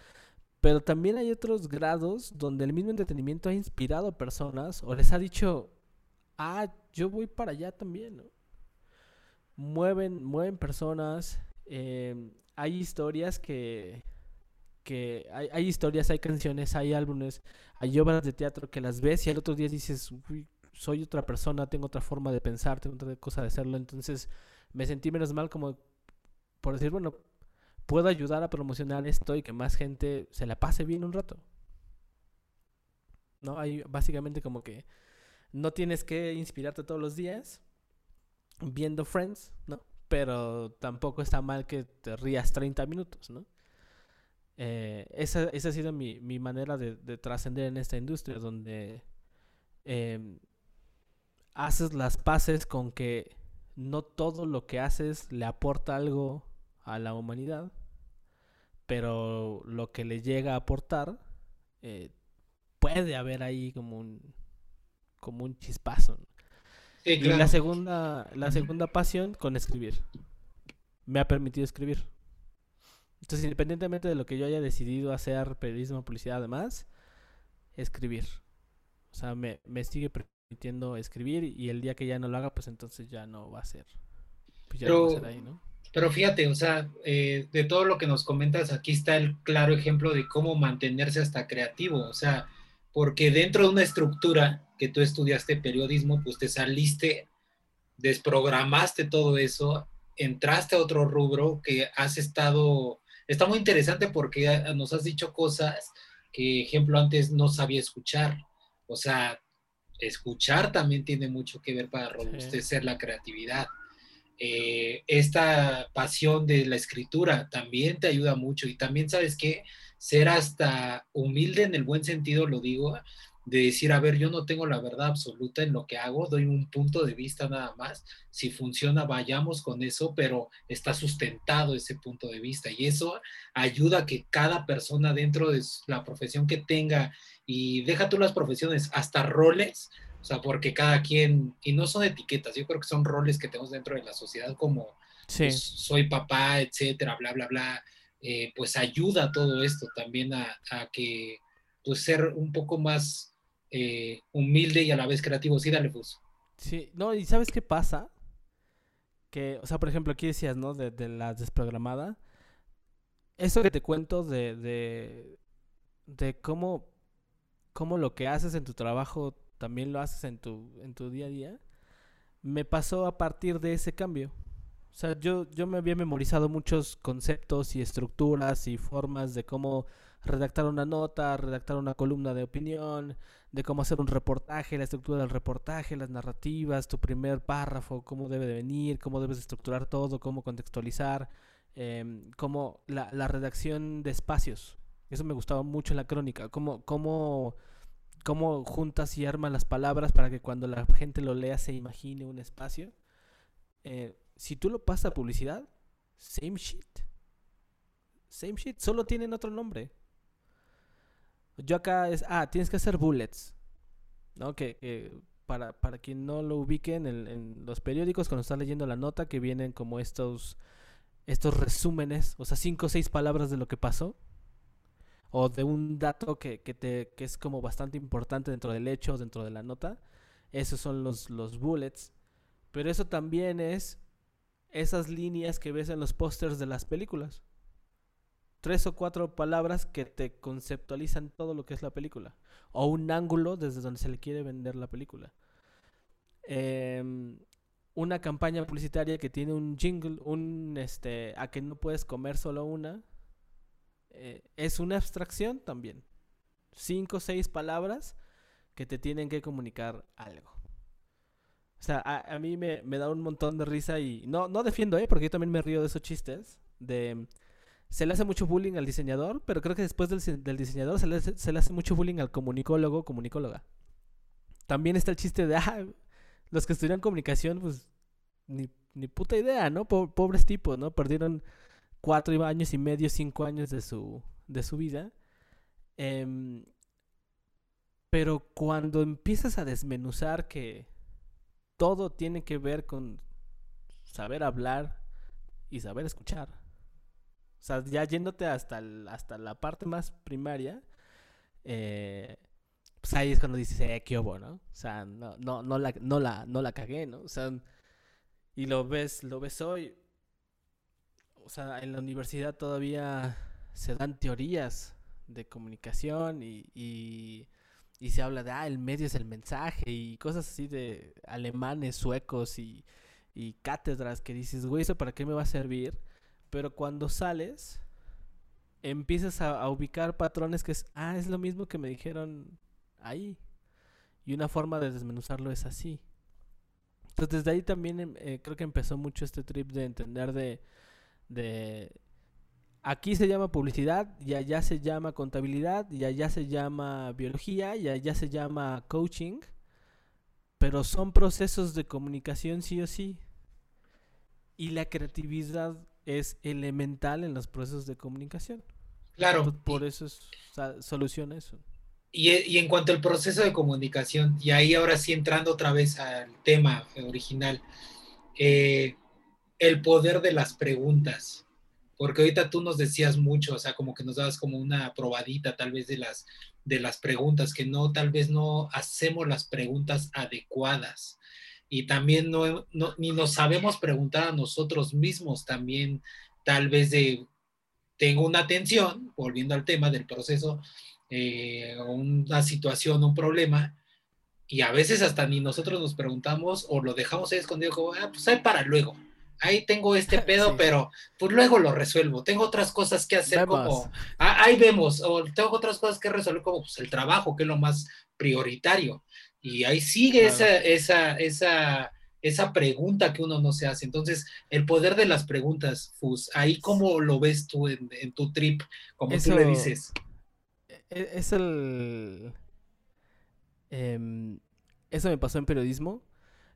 pero también hay otros grados donde el mismo entretenimiento ha inspirado a personas o les ha dicho, ah, yo voy para allá también, ¿no? Mueven, mueven personas, eh, hay historias que, que hay, hay, historias, hay canciones, hay álbumes, hay obras de teatro que las ves y al otro día dices, Uy, soy otra persona, tengo otra forma de pensar, tengo otra cosa de hacerlo, entonces me sentí menos mal como por decir, bueno, puedo ayudar a promocionar esto y que más gente se la pase bien un rato. ¿No? Hay básicamente como que no tienes que inspirarte todos los días viendo Friends, ¿no? Pero tampoco está mal que te rías 30 minutos, ¿no? Eh, esa, esa, ha sido mi, mi manera de, de trascender en esta industria, donde eh, haces las paces con que no todo lo que haces le aporta algo a la humanidad, pero lo que le llega a aportar eh, puede haber ahí como un como un chispazo. Sí, claro. Y la segunda la segunda pasión con escribir. Me ha permitido escribir. Entonces, independientemente de lo que yo haya decidido hacer, periodismo, publicidad, además, escribir. O sea, me, me sigue permitiendo escribir y el día que ya no lo haga, pues entonces ya no va a ser. Pues ya
pero,
no va a ser ahí, ¿no?
Pero fíjate, o sea, eh, de todo lo que nos comentas, aquí está el claro ejemplo de cómo mantenerse hasta creativo, o sea, porque dentro de una estructura que tú estudiaste periodismo, pues te saliste, desprogramaste todo eso, entraste a otro rubro que has estado, está muy interesante porque nos has dicho cosas que, ejemplo, antes no sabía escuchar, o sea, escuchar también tiene mucho que ver para robustecer sí. la creatividad eh, esta pasión de la escritura también te ayuda mucho. Y también sabes que ser hasta humilde en el buen sentido, lo digo, de decir, a ver, yo no tengo la verdad absoluta en lo que hago, doy un punto de vista nada más, si funciona, vayamos con eso, pero está sustentado ese punto de vista. Y eso ayuda a que cada persona dentro de la profesión que tenga, y deja tú las profesiones, hasta roles, o sea, porque cada quien, y no son etiquetas, yo creo que son roles que tenemos dentro de la sociedad como sí. pues, soy papá, etcétera, bla, bla, bla, eh, pues ayuda todo esto también a, a, que, pues ser un poco más eh, humilde y a la vez creativo. Sí, dale, pues.
Sí, no, y ¿sabes qué pasa? Que, o sea, por ejemplo, aquí decías, ¿no? De, de la desprogramada. Eso que te cuento de, de, de cómo, cómo lo que haces en tu trabajo también lo haces en tu, en tu día a día, me pasó a partir de ese cambio. O sea, yo, yo me había memorizado muchos conceptos y estructuras y formas de cómo redactar una nota, redactar una columna de opinión, de cómo hacer un reportaje, la estructura del reportaje, las narrativas, tu primer párrafo, cómo debe de venir, cómo debes estructurar todo, cómo contextualizar, eh, cómo la, la, redacción de espacios. Eso me gustaba mucho en la crónica, cómo, cómo cómo juntas y armas las palabras para que cuando la gente lo lea se imagine un espacio. Eh, si tú lo pasas a publicidad, same shit. Same shit, solo tienen otro nombre. Yo acá es, ah, tienes que hacer bullets. ¿No? Que, para, para quien no lo ubique en, en los periódicos, cuando estás leyendo la nota, que vienen como estos, estos resúmenes, o sea, cinco o seis palabras de lo que pasó o de un dato que, que, te, que es como bastante importante dentro del hecho, dentro de la nota. Esos son los, los bullets. Pero eso también es esas líneas que ves en los pósters de las películas. Tres o cuatro palabras que te conceptualizan todo lo que es la película. O un ángulo desde donde se le quiere vender la película. Eh, una campaña publicitaria que tiene un jingle, un este, a que no puedes comer solo una, eh, es una abstracción también. Cinco o seis palabras que te tienen que comunicar algo. O sea, a, a mí me, me, da un montón de risa y no, no defiendo, ¿eh? Porque yo también me río de esos chistes. De, se le hace mucho bullying al diseñador, pero creo que después del, del diseñador se le, hace, se le, hace, mucho bullying al comunicólogo, comunicóloga. También está el chiste de, ah, los que estudian comunicación, pues, ni, ni puta idea, ¿no? Pobres tipos, ¿no? Perdieron cuatro años y medio, cinco años de su, de su vida Em, pero cuando empiezas a desmenuzar que todo tiene que ver con saber hablar y saber escuchar. O sea, ya yéndote hasta, hasta la parte más primaria, eh, pues ahí es cuando dices, eh, qué hubo, ¿no? O sea, no, no, no, la, no, la, no la cagué, ¿no? O sea, y lo ves, lo ves hoy. O sea, en la universidad todavía se dan teorías de comunicación y, y, se habla de, ah, el medio es el mensaje y cosas así de alemanes, suecos y, y cátedras que dices, güey, ¿eso para qué me va a servir? Pero cuando sales, empiezas a, ubicar patrones que es, ah, es lo mismo que me dijeron ahí. Y una forma de desmenuzarlo es así. Entonces desde ahí también em, eh, creo que empezó mucho este trip de entender de, de aquí se llama publicidad y allá se llama contabilidad y allá se llama biología y allá se llama coaching, pero son procesos de comunicación sí o sí. Y la creatividad es elemental en los procesos de comunicación.
Claro.
por eso es, soluciona eso.
Y, y, en cuanto al proceso de comunicación, y ahí ahora sí entrando otra vez al tema original, eh, el poder de las preguntas, porque ahorita tú nos decías mucho, o sea, como que nos dabas como una probadita tal vez de las, de las preguntas, que no, tal vez no hacemos las preguntas adecuadas y también no, ni nos sabemos preguntar a nosotros mismos también, tal vez de, tengo una tensión, volviendo al tema del proceso, eh, una situación, un problema, y a veces hasta ni nosotros nos preguntamos o lo dejamos ahí escondido como, ah, pues ahí para luego. Ahí tengo este pedo, pero pues luego lo resuelvo. Tengo otras cosas que hacer como, ah, ahí vemos, o tengo otras cosas que resolver como pues, el trabajo, que es lo más prioritario. Y ahí sigue esa, esa, esa, esa pregunta que uno no se hace. Entonces, el poder de las preguntas, Fus, ahí cómo lo ves tú en, tu trip, como tú le dices.
E, e, es el... Em, eso me pasó en periodismo.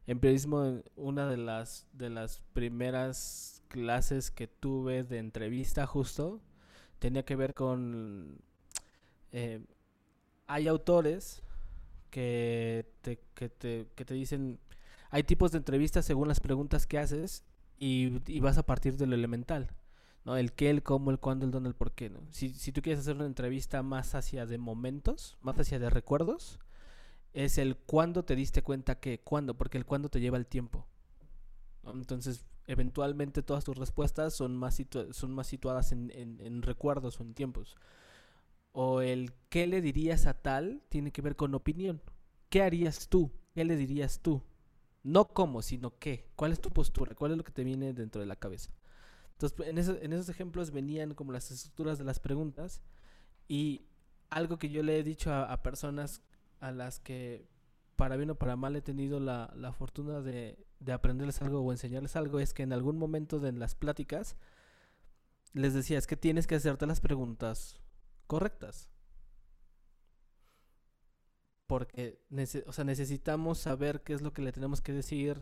En periodismo, una de las, de las primeras clases que tuve de entrevista justo tenía que ver con... Eh, hay autores que te, que te, que te dicen, hay tipos de entrevistas según las preguntas que haces y, y, vas a partir de lo elemental, ¿no? El qué, el cómo, el cuándo, el dónde, el por qué, ¿no? Si, si tú quieres hacer una entrevista más hacia de momentos, más hacia de recuerdos, es el cuándo te diste cuenta que, cuándo, porque el cuándo te lleva el tiempo. Entonces, eventualmente todas tus respuestas son más, son más situadas en, en, en recuerdos o en tiempos o el qué le dirías a tal tiene que ver con opinión. ¿Qué harías tú? ¿Qué le dirías tú? No cómo, sino qué. ¿Cuál es tu postura? ¿Cuál es lo que te viene dentro de la cabeza? Entonces, en, en esos ejemplos venían como las estructuras de las preguntas y algo que yo le he dicho a, personas a las que para bien o para mal he tenido la, la fortuna de, de, aprenderles algo o enseñarles algo es que en algún momento de las pláticas les decía, es que tienes que hacerte las preguntas correctas. Porque o sea, necesitamos saber qué es lo que le tenemos que decir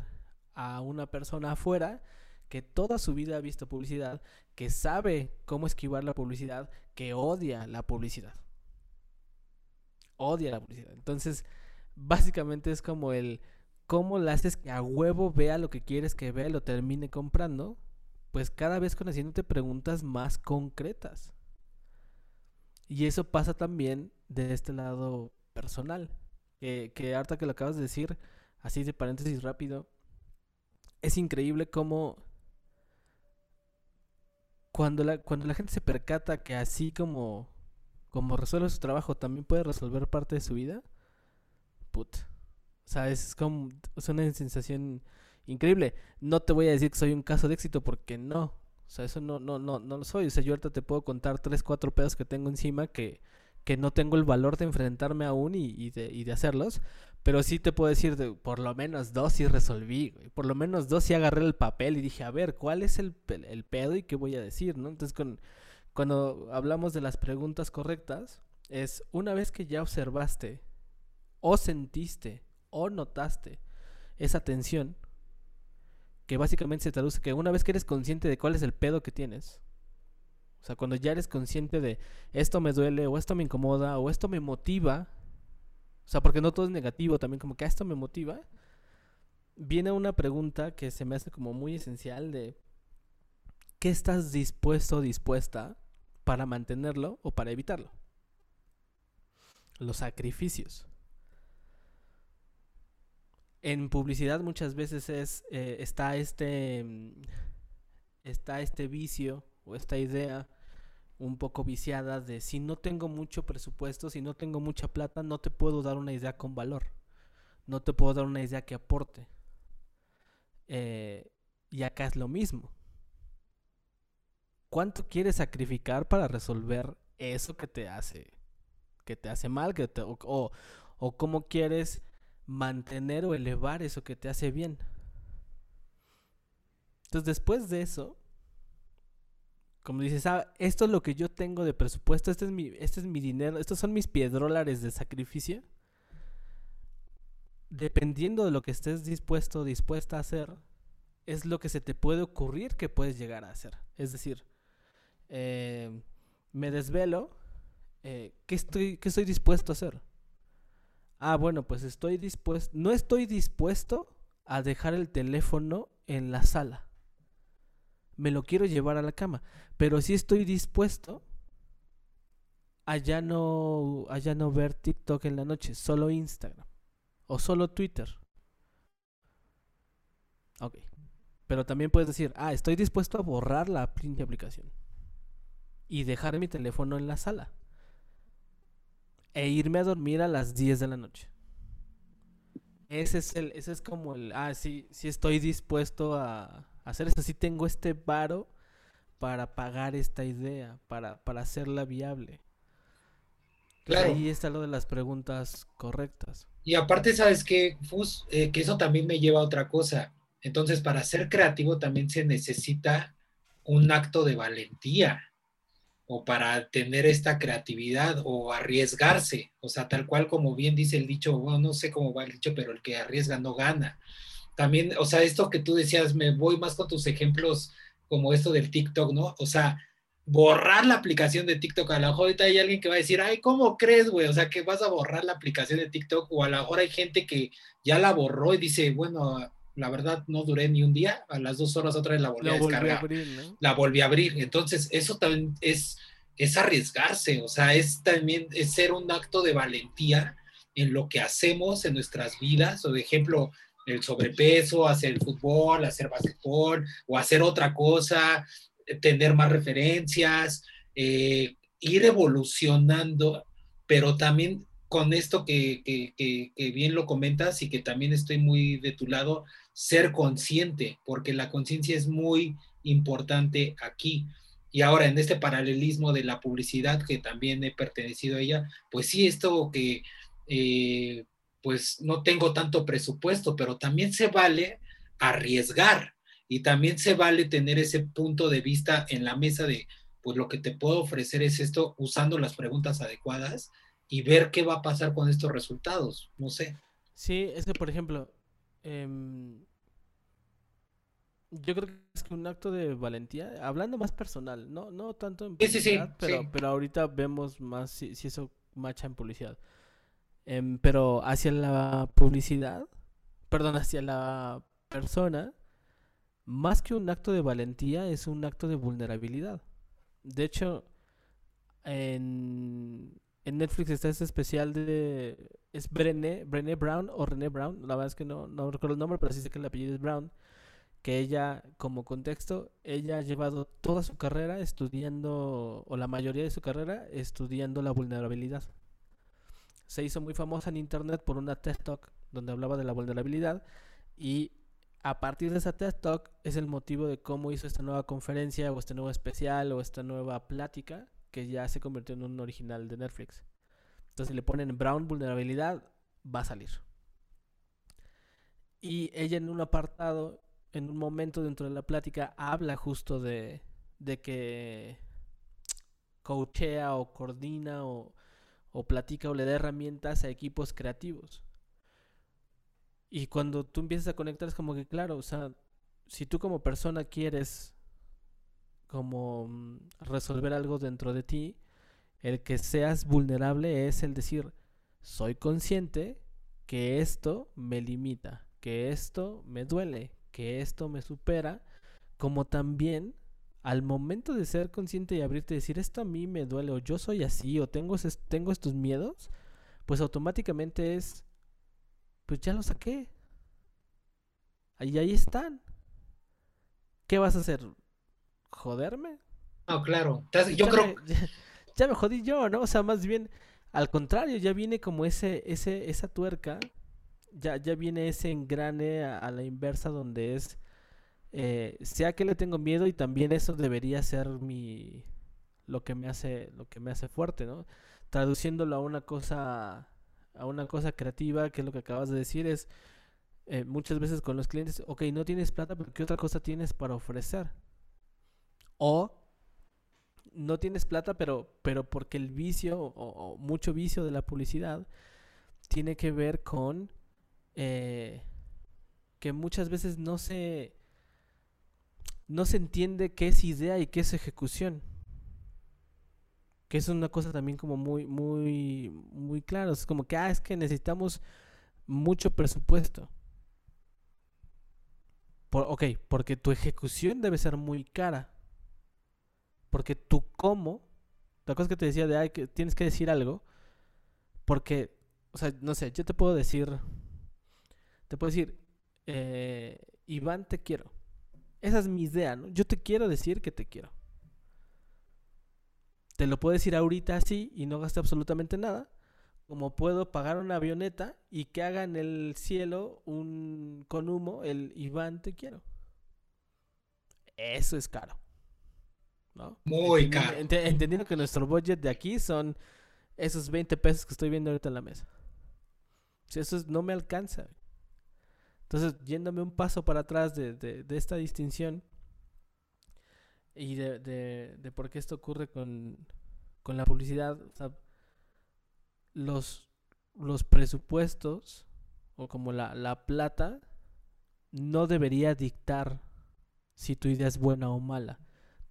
a una persona afuera que toda su vida ha visto publicidad, que sabe cómo esquivar la publicidad, que odia la publicidad. Odia la publicidad. Entonces, básicamente es como el cómo le haces que a huevo vea lo que quieres que vea y lo termine comprando, pues cada vez con haciéndote preguntas más concretas. Y eso pasa también de este lado personal. Que harta que lo acabas de decir, así de paréntesis rápido, es increíble cómo cuando la, cuando la gente se percata que así como, como resuelve su trabajo, también puede resolver parte de su vida, put. O sea, es como es una sensación increíble. No te voy a decir que soy un caso de éxito porque no. O sea, eso no, no, no, no lo soy. O sea, yo ahorita te puedo contar tres, cuatro pedos que tengo encima que, que no tengo el valor de enfrentarme aún y, y, de, y de hacerlos. Pero sí te puedo decir, de, por lo menos dos sí resolví, Por lo menos dos sí agarré el papel y dije, a ver, ¿cuál es el, el pedo y qué voy a decir, no? Entonces, con, cuando hablamos de las preguntas correctas, es una vez que ya observaste o sentiste o notaste esa tensión, que básicamente se traduce que una vez que eres consciente de cuál es el pedo que tienes, O sea, cuando ya eres consciente de esto me duele o esto me incomoda o esto me motiva, o sea, porque no todo es negativo, también como que esto me motiva, viene una pregunta que se me hace como muy esencial de ¿qué estás dispuesto o dispuesta para mantenerlo o para evitarlo? Los sacrificios. En publicidad muchas veces es eh, está este mm, está este vicio o esta idea un poco viciada de si no tengo mucho presupuesto, si no tengo mucha plata, no te puedo dar una idea con valor. No te puedo dar una idea que aporte. Eh, y acá es lo mismo. ¿Cuánto quieres sacrificar para resolver eso que te hace, que te hace mal, que o, cómo quieres mantener o elevar eso que te hace bien? Entonces después de eso, como dices, ah, esto es lo que yo tengo de presupuesto, este es mi, este es mi dinero, estos son mis piedrólares de sacrificio. Dependiendo de lo que estés dispuesto o dispuesta a hacer, es lo que se te puede ocurrir que puedes llegar a hacer. Es decir, eh, me desvelo, eh, ¿qué, estoy, ¿qué estoy dispuesto a hacer? Ah, bueno, pues estoy dispuesto, no estoy dispuesto a dejar el teléfono en la sala me lo quiero llevar a la cama. Pero sí estoy dispuesto a no, a ya no ver TikTok en la noche, solo Instagram o solo Twitter. Ok. Pero también puedes decir, ah, estoy dispuesto a borrar la aplicación y dejar mi teléfono en la sala e irme a dormir a las 10 de la noche. Ese es el, ese es como el, ah, sí, sí estoy dispuesto a, hacer esto, sí tengo este varo para pagar esta idea, para, para hacerla viable. Claro. Ahí está lo de las preguntas correctas.
Y aparte, ¿sabes qué, Fus? Eh, que eso también me lleva a otra cosa. Entonces, para ser creativo también se necesita un acto de valentía o para tener esta creatividad o arriesgarse. O sea, tal cual como bien dice el dicho, bueno, no sé cómo va el dicho, pero el que arriesga no gana también, o sea, esto que tú decías, me voy más con tus ejemplos como esto del TikTok, ¿no? O sea, borrar la aplicación de TikTok. A lo mejor ahorita hay alguien que va a decir, ay, ¿cómo crees, güey? O sea, que vas a borrar la aplicación de TikTok o a lo mejor hay gente que ya la borró y dice, bueno, la verdad no duré ni un día, a las dos horas otra vez la volví a descargar. La volví a abrir. Entonces, eso también es, es arriesgarse, o sea, es también es ser un acto de valentía en lo que hacemos en nuestras vidas. O de ejemplo, el sobrepeso, hacer el fútbol, hacer básquetbol o hacer otra cosa, tener más referencias, eh, ir evolucionando, pero también con esto que, que, bien lo comentas y que también estoy muy de tu lado, ser consciente, porque la conciencia es muy importante aquí. Y ahora en este paralelismo de la publicidad, que también he pertenecido a ella, pues sí, esto que eh, pues no tengo tanto presupuesto, pero también se vale arriesgar y también se vale tener ese punto de vista en la mesa de, pues lo que te puedo ofrecer es esto usando las preguntas adecuadas y ver qué va a pasar con estos resultados, no sé.
Sí, es que por ejemplo, em, yo creo que es un acto de valentía, hablando más personal, no, no tanto en publicidad, pero, pero ahorita vemos más si, si eso macha en publicidad. Em, pero hacia la publicidad, perdón, hacia la persona, más que un acto de valentía, es un acto de vulnerabilidad. De hecho, en, en Netflix está ese especial de... ¿Es Brené, Brené Brown o René Brown? La verdad es que no, no recuerdo el nombre, pero sí sé que el apellido es Brown. Que ella, como contexto, ella ha llevado toda su carrera estudiando, o la mayoría de su carrera, estudiando la vulnerabilidad se hizo muy famosa en internet por una TED Talk donde hablaba de la vulnerabilidad y a partir de esa TED Talk es el motivo de cómo hizo esta nueva conferencia o este nuevo especial o esta nueva plática que ya se convirtió en un original de Netflix. Entonces si le ponen Brown vulnerabilidad va a salir. Y ella en un apartado, en un momento dentro de la plática, habla justo de, de que coachea o coordina o o platica o le da herramientas a equipos creativos. Y cuando tú empiezas a conectar es como que, claro, o sea, si tú como persona quieres como mm, resolver algo dentro de ti, el que seas vulnerable es el decir, soy consciente que esto me limita, que esto me duele, que esto me supera, como también al momento de ser consciente y abrirte y decir esto a mí me duele o yo soy así o tengo, tengo estos miedos, pues automáticamente es, pues ya lo saqué. Ahí, ahí están. ¿Qué vas a hacer? ¿Joderme?
No, claro. Yo creo...
ya, me jodí yo, ¿no? O sea, más bien, al contrario, ya viene como ese, ese, esa tuerca, ya, ya viene ese engrane a la inversa donde es eh, sea que le tengo miedo y también eso debería ser mi lo que me hace lo que me hace fuerte, ¿no? Traduciéndolo a una cosa a una cosa creativa, que es lo que acabas de decir es eh, muchas veces con los clientes, ok, no tienes plata, pero ¿qué otra cosa tienes para ofrecer? O no tienes plata, pero, pero porque el vicio o, mucho vicio de la publicidad tiene que ver con eh, que muchas veces no se no se entiende qué es idea y qué es ejecución. Que es una cosa también como muy, muy, muy claro. Es como que, ah, es que necesitamos mucho presupuesto. Por, ok, porque tu ejecución debe ser muy cara. Porque tu cómo, la cosa que te decía de, ay, que tienes que decir algo. Porque, o sea, no sé, yo te puedo decir, te puedo decir, eh, Iván, te quiero. Esa es mi idea, ¿no? Yo te quiero decir que te quiero. Te lo puedo decir ahorita así y no gaste absolutamente nada. Como puedo pagar una avioneta y que haga en el cielo un con humo el Iván te quiero. Eso es caro. ¿No?
Muy caro.
entendiendo que nuestro budget de aquí son esos 20 pesos que estoy viendo ahorita en la mesa. Si eso no me alcanza. Entonces, yéndome un paso para atrás de, esta distinción y de, por qué esto ocurre con, la publicidad, los, los presupuestos o como la, la plata no debería dictar si tu idea es buena o mala.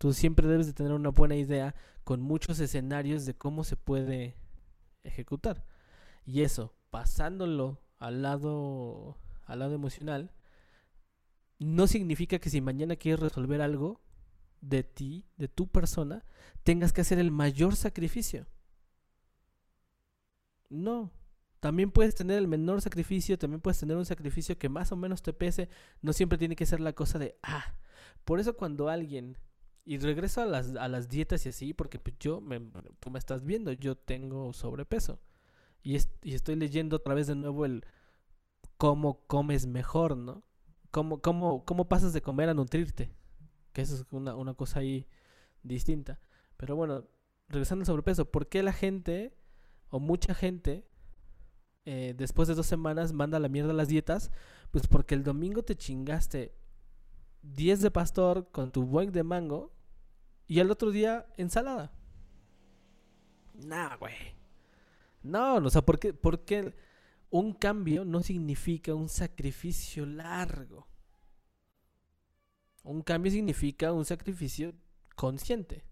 Tú siempre debes de tener una buena idea con muchos escenarios de cómo se puede ejecutar. Y eso, pasándolo al lado al lado emocional, no significa que si mañana quieres resolver algo de ti, de tu persona, tengas que hacer el mayor sacrificio. No. También puedes tener el menor sacrificio, también puedes tener un sacrificio que más o menos te pese. No siempre tiene que ser la cosa de, ah, por eso cuando alguien, y regreso a las, a las dietas y así, porque pues yo, me, tú me estás viendo, yo tengo sobrepeso. Y, y estoy leyendo otra vez de nuevo el, cómo comes mejor, ¿no? Cómo, cómo, cómo pasas de comer a nutrirte. Que eso es una, una cosa ahí distinta. Pero bueno, regresando al sobrepeso, ¿por qué la gente o mucha gente eh, después de dos semanas manda la mierda a las dietas? Pues porque el domingo te chingaste 10 de pastor con tu buen de mango y el otro día ensalada. Nah, güey. No, o sea, ¿por qué, por qué un cambio no significa un sacrificio largo. Un cambio significa un sacrificio consciente.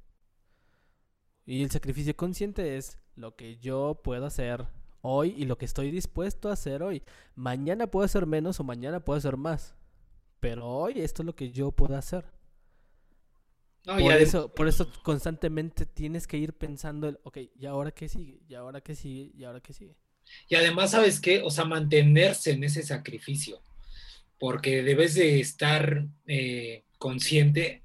Y el sacrificio consciente es lo que yo puedo hacer hoy y lo que estoy dispuesto a hacer hoy. Mañana puedo hacer menos o mañana puedo hacer más. Pero hoy esto es lo que yo puedo hacer. Por, eso, por eso constantemente tienes que ir pensando el, ok, ¿y ahora qué sigue? ¿Y ahora qué sigue? ¿Y ahora qué sigue?
Y además, ¿sabes qué? O sea, mantenerse en ese sacrificio, porque debes de estar eh, consciente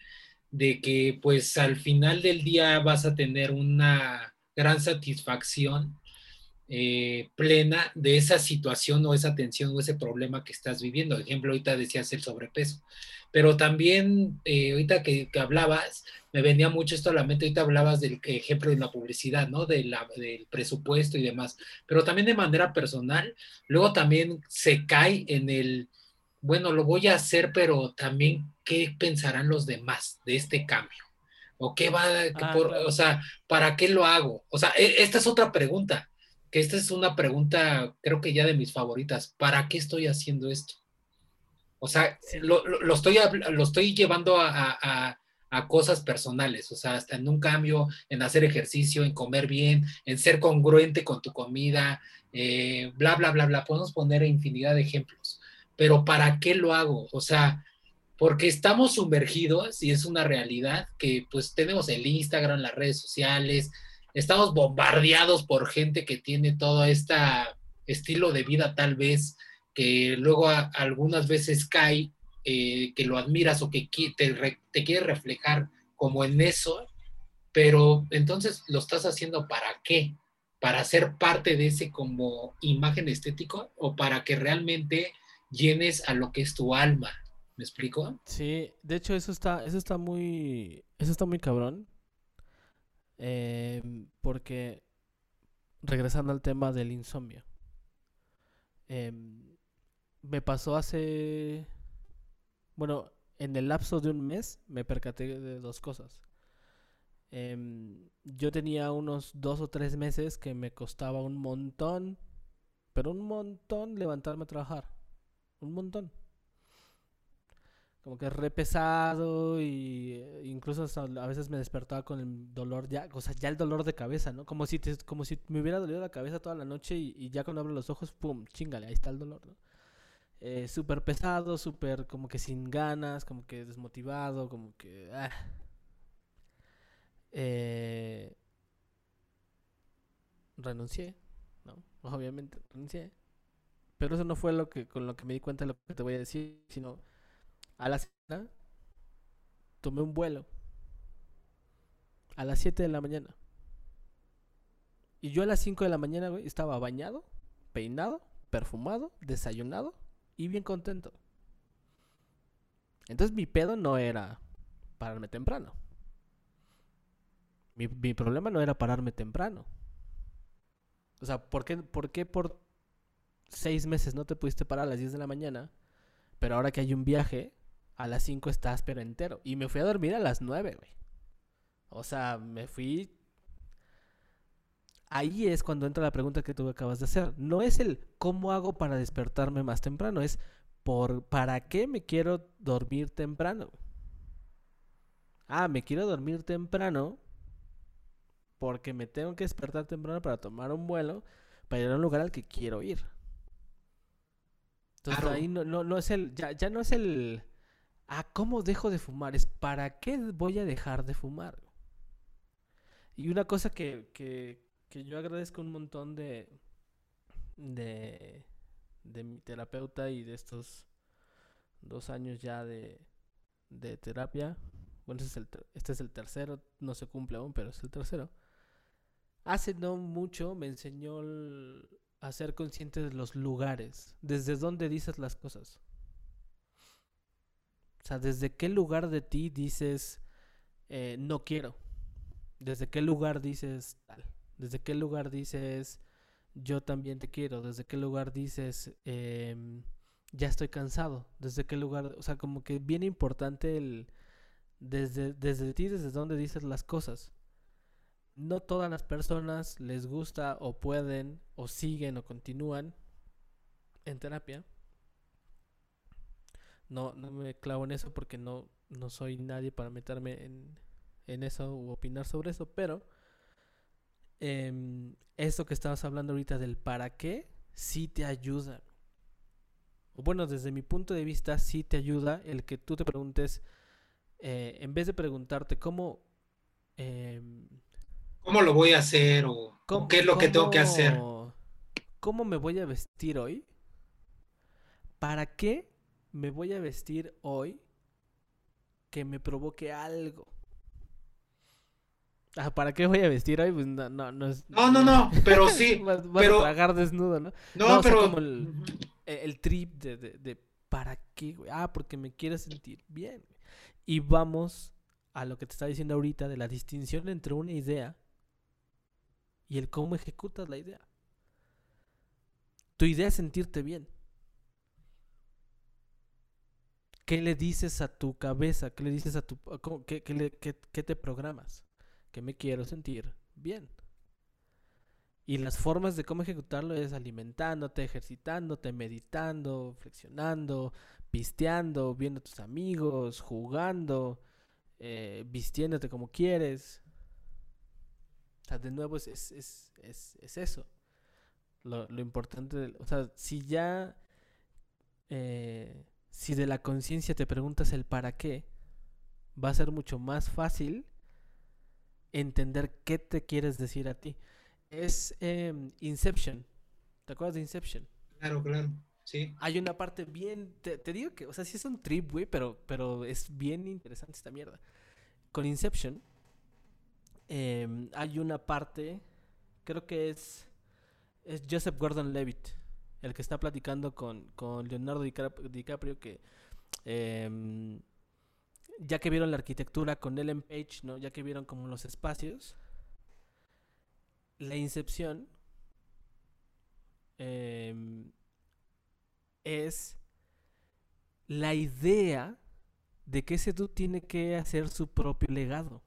de que pues al final del día vas a tener una gran satisfacción eh, plena de esa situación o esa tensión o ese problema que estás viviendo. Por ejemplo, ahorita decías el sobrepeso, pero también eh, ahorita que, hablabas, me venía mucho esto a la mente, ahorita hablabas del ejemplo de la publicidad, ¿no? De la, del presupuesto y demás, pero también de manera personal, luego también se cae en el, bueno, lo voy a hacer, pero también, ¿qué pensarán los demás de este cambio? ¿O qué va, ah, o sea, ¿para qué lo hago? O sea, e, esta es otra pregunta que esta es una pregunta, creo que ya de mis favoritas. ¿Para qué estoy haciendo esto? O sea, lo, estoy, lo estoy llevando a, a cosas personales, o sea, hasta en un cambio, en hacer ejercicio, en comer bien, en ser congruente con tu comida, eh, bla, bla, bla, bla. Podemos poner infinidad de ejemplos. Pero ¿para qué lo hago? O sea, porque estamos sumergidos y es una realidad que pues tenemos el Instagram, las redes sociales, estamos bombardeados por gente que tiene todo este estilo de vida tal vez que luego algunas veces cae eh, que lo admiras o que te, te quiere reflejar como en eso, pero entonces lo estás haciendo para qué? ¿Para ser parte de ese como imagen estético o para que realmente llenes a lo que es tu alma? ¿Me explico?
Sí, de hecho eso está, eso está muy, eso está muy cabrón. Em, porque regresando al tema del insomnio. Em, me pasó hace bueno, en el lapso de un mes me percaté de dos cosas. Em, yo tenía unos dos o tres meses que me costaba un montón, pero un montón levantarme a trabajar. Un montón. Como que re pesado y eh, incluso a veces me despertaba con el dolor ya, o sea, ya el dolor de cabeza, ¿no? Como si como si me hubiera dolido la cabeza toda la noche y, y ya cuando abro los ojos, pum, chingale, ahí está el dolor, ¿no? Eh, súper pesado, súper como que sin ganas, como que desmotivado, como que... Ah. Eh, renuncié, ¿no? Obviamente renuncié. Pero eso no fue lo que con lo que me di cuenta de lo que te voy a decir, sino a la cena tomé un vuelo a las 7 de la mañana. Y yo a las 5 de la mañana, güey, estaba bañado, peinado, perfumado, desayunado y bien contento. Entonces mi pedo no era pararme temprano. Mi, problema no era pararme temprano. O sea, ¿por qué, ¿por qué por seis meses no te pudiste parar a las 10 de la mañana? Pero ahora que hay un viaje, a las 5 estás pero entero. Y me fui a dormir a las 9, güey. O sea, me fui ahí es cuando entra la pregunta que tú acabas de hacer. No es el cómo hago para despertarme más temprano, es por para qué me quiero dormir temprano. Ah, me quiero dormir temprano porque me tengo que despertar temprano para tomar un vuelo para ir a un lugar al que quiero ir. Entonces ahí no, no, es el, ya, ya no es el, ah, ¿cómo dejo de fumar? Es para qué voy a dejar de fumar. Y una cosa que, que, que yo agradezco un montón de, de, de mi terapeuta y de estos dos años ya de, de terapia. Bueno, este es, el, este tercero, no se cumple aún, pero es el tercero. Hace no mucho me enseñó a ser consciente de los lugares, desde dónde dices las cosas. O sea, desde qué lugar de ti dices eh, no quiero. Desde qué lugar dices tal. ¿Desde qué lugar dices yo también te quiero? ¿Desde qué lugar dices em, ya estoy cansado? ¿Desde qué lugar? O sea, como que bien importante el... Desde, desde ti, desde dónde dices las cosas. No todas las personas les gusta o pueden o siguen o continúan en terapia. No, no me clavo en eso porque no, no soy nadie para meterme en, en eso u opinar sobre eso, pero eh, eso que estabas hablando ahorita del para qué, sí te ayuda. Bueno, desde mi punto de vista, sí te ayuda el que tú te preguntes, eh, en vez de preguntarte cómo...
Em, ¿Cómo lo voy a hacer? ¿O, qué es lo que tengo que hacer?
¿Cómo me voy a vestir hoy? ¿Para qué me voy a vestir hoy que me provoque algo? Ah, ¿Para qué voy a vestir hoy? Pues no, no, no es.
No, no, no, pero sí.
vas,
pero...
a tragar desnudo, ¿no?
No, pero.
como el, el trip de, de, de, ¿para qué, güey? Ah, porque me quiero sentir bien. Y vamos a lo que te estaba diciendo ahorita de la distinción entre una idea y el cómo ejecutas la idea. Tu idea es sentirte bien. ¿Qué le dices a tu cabeza? ¿Qué le dices a tu... ¿Qué, qué, qué, qué te programas? Que me quiero sentir bien. Y las formas de cómo ejecutarlo es alimentándote, ejercitándote, meditando, flexionando, pisteando, viendo a tus amigos, jugando, eh, vistiéndote como quieres. O sea, de nuevo es, es, es, es eso. Lo, importante, o sea, si ya, eh, si de la conciencia te preguntas el para qué, va a ser mucho más fácil entender qué te quieres decir a ti. Es em, Inception. ¿Te acuerdas de Inception?
Claro, claro. Sí.
Hay una parte bien. Te, digo que, o sea, sí es un trip, güey, pero, pero es bien interesante esta mierda. Con Inception, em, hay una parte. Creo que es. Es Joseph Gordon Levitt, el que está platicando con, con Leonardo DiCaprio, que. Em, ya que vieron la arquitectura con Ellen Page, ¿no? Ya que vieron como los espacios. La Incepción. Eh, es la idea de que ese tú tiene que hacer su propio legado.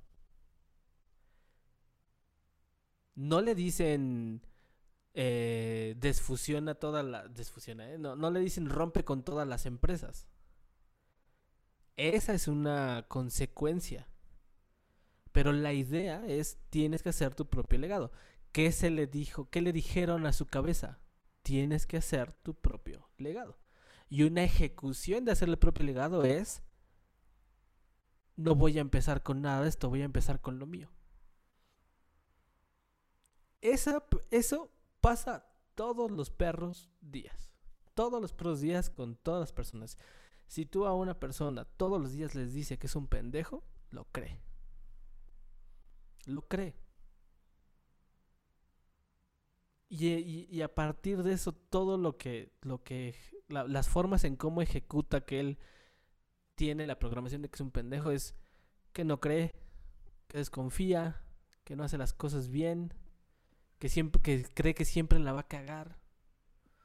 No le dicen eh, desfusiona toda la. Desfusiona, ¿eh? no, no le dicen rompe con todas las empresas. Esa es una consecuencia. Pero la idea es tienes que hacer tu propio legado. ¿Qué se le dijo? ¿Qué le dijeron a su cabeza? tienes que hacer tu propio legado. Y una ejecución de hacer el propio legado es, no voy a empezar con nada de esto, voy a empezar con lo mío. Esa, eso pasa todos los perros días. Todos los perros días con todas las personas. Si tú a una persona todos los días les dice que es un pendejo, lo cree. Lo cree. Y, a partir de eso, todo lo que, lo que, las formas en cómo ejecuta que él tiene la programación de que es un pendejo es que no cree, que desconfía, que no hace las cosas bien, que siempre, que cree que siempre la va a cagar.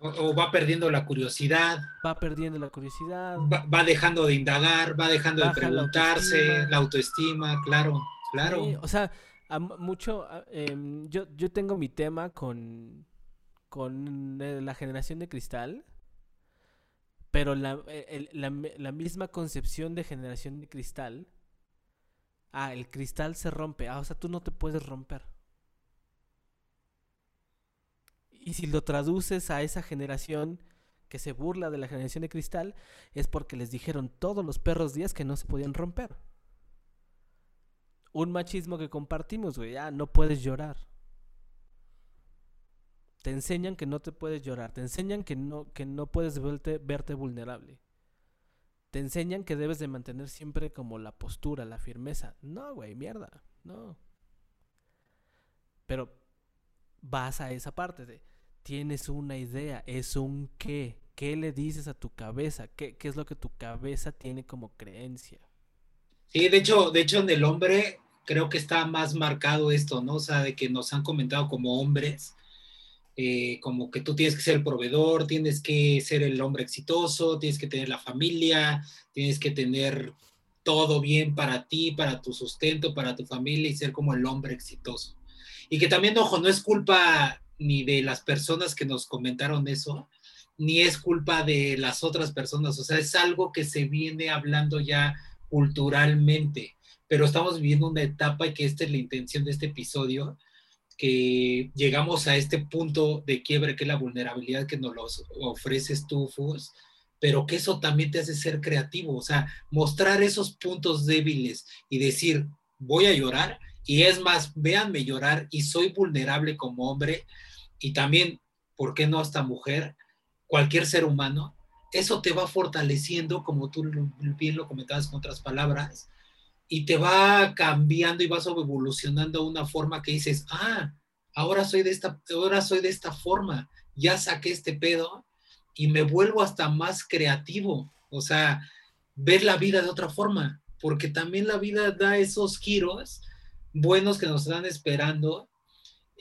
O, va perdiendo la curiosidad.
Va perdiendo la curiosidad.
Va, dejando de indagar, va dejando de preguntarse, la autoestima, claro, claro.
o sea, mucho, em, yo, yo tengo mi tema con, con eh, la generación de cristal, pero la, e, la, misma concepción de generación de cristal, ah, el cristal se rompe, ah, o sea, tú no te puedes romper. Y si lo traduces a esa generación que se burla de la generación de cristal, es porque les dijeron todos los perros días que no se podían romper un machismo que compartimos, güey. Ya, no puedes llorar. Te enseñan que no te puedes llorar. Te enseñan que no, que no puedes verte, verte vulnerable. Te enseñan que debes de mantener siempre como la postura, la firmeza. No, güey, mierda. No. Pero vas a esa parte de, tienes una idea, es un qué. ¿Qué le dices a tu cabeza? ¿Qué, qué es lo que tu cabeza tiene como creencia?
Sí, de hecho, de hecho en el hombre creo que está más marcado esto, ¿no? O sea, de que nos han comentado como hombres, eh, como que tú tienes que ser el proveedor, tienes que ser el hombre exitoso, tienes que tener la familia, tienes que tener todo bien para ti, para tu sustento, para tu familia y ser como el hombre exitoso. Y que también, ojo, no es culpa ni de las personas que nos comentaron eso, ni es culpa de las otras personas, o sea, es algo que se viene hablando ya culturalmente, pero estamos viviendo una etapa y que esta es la intención de este episodio, que llegamos a este punto de quiebre que es la vulnerabilidad que nos los ofreces tú, Fus, pero que eso también te hace ser creativo, o sea, mostrar esos puntos débiles y decir, voy a llorar, y es más, véanme llorar y soy vulnerable como hombre, y también, ¿por qué no hasta mujer? Cualquier ser humano, eso te va fortaleciendo, como tú bien lo comentabas con otras palabras, y te va cambiando y vas evolucionando a una forma que dices, ah, ahora soy de esta, ahora soy de esta forma, ya saqué este pedo y me vuelvo hasta más creativo, o sea, ver la vida de otra forma, porque también la vida da esos giros buenos que nos están esperando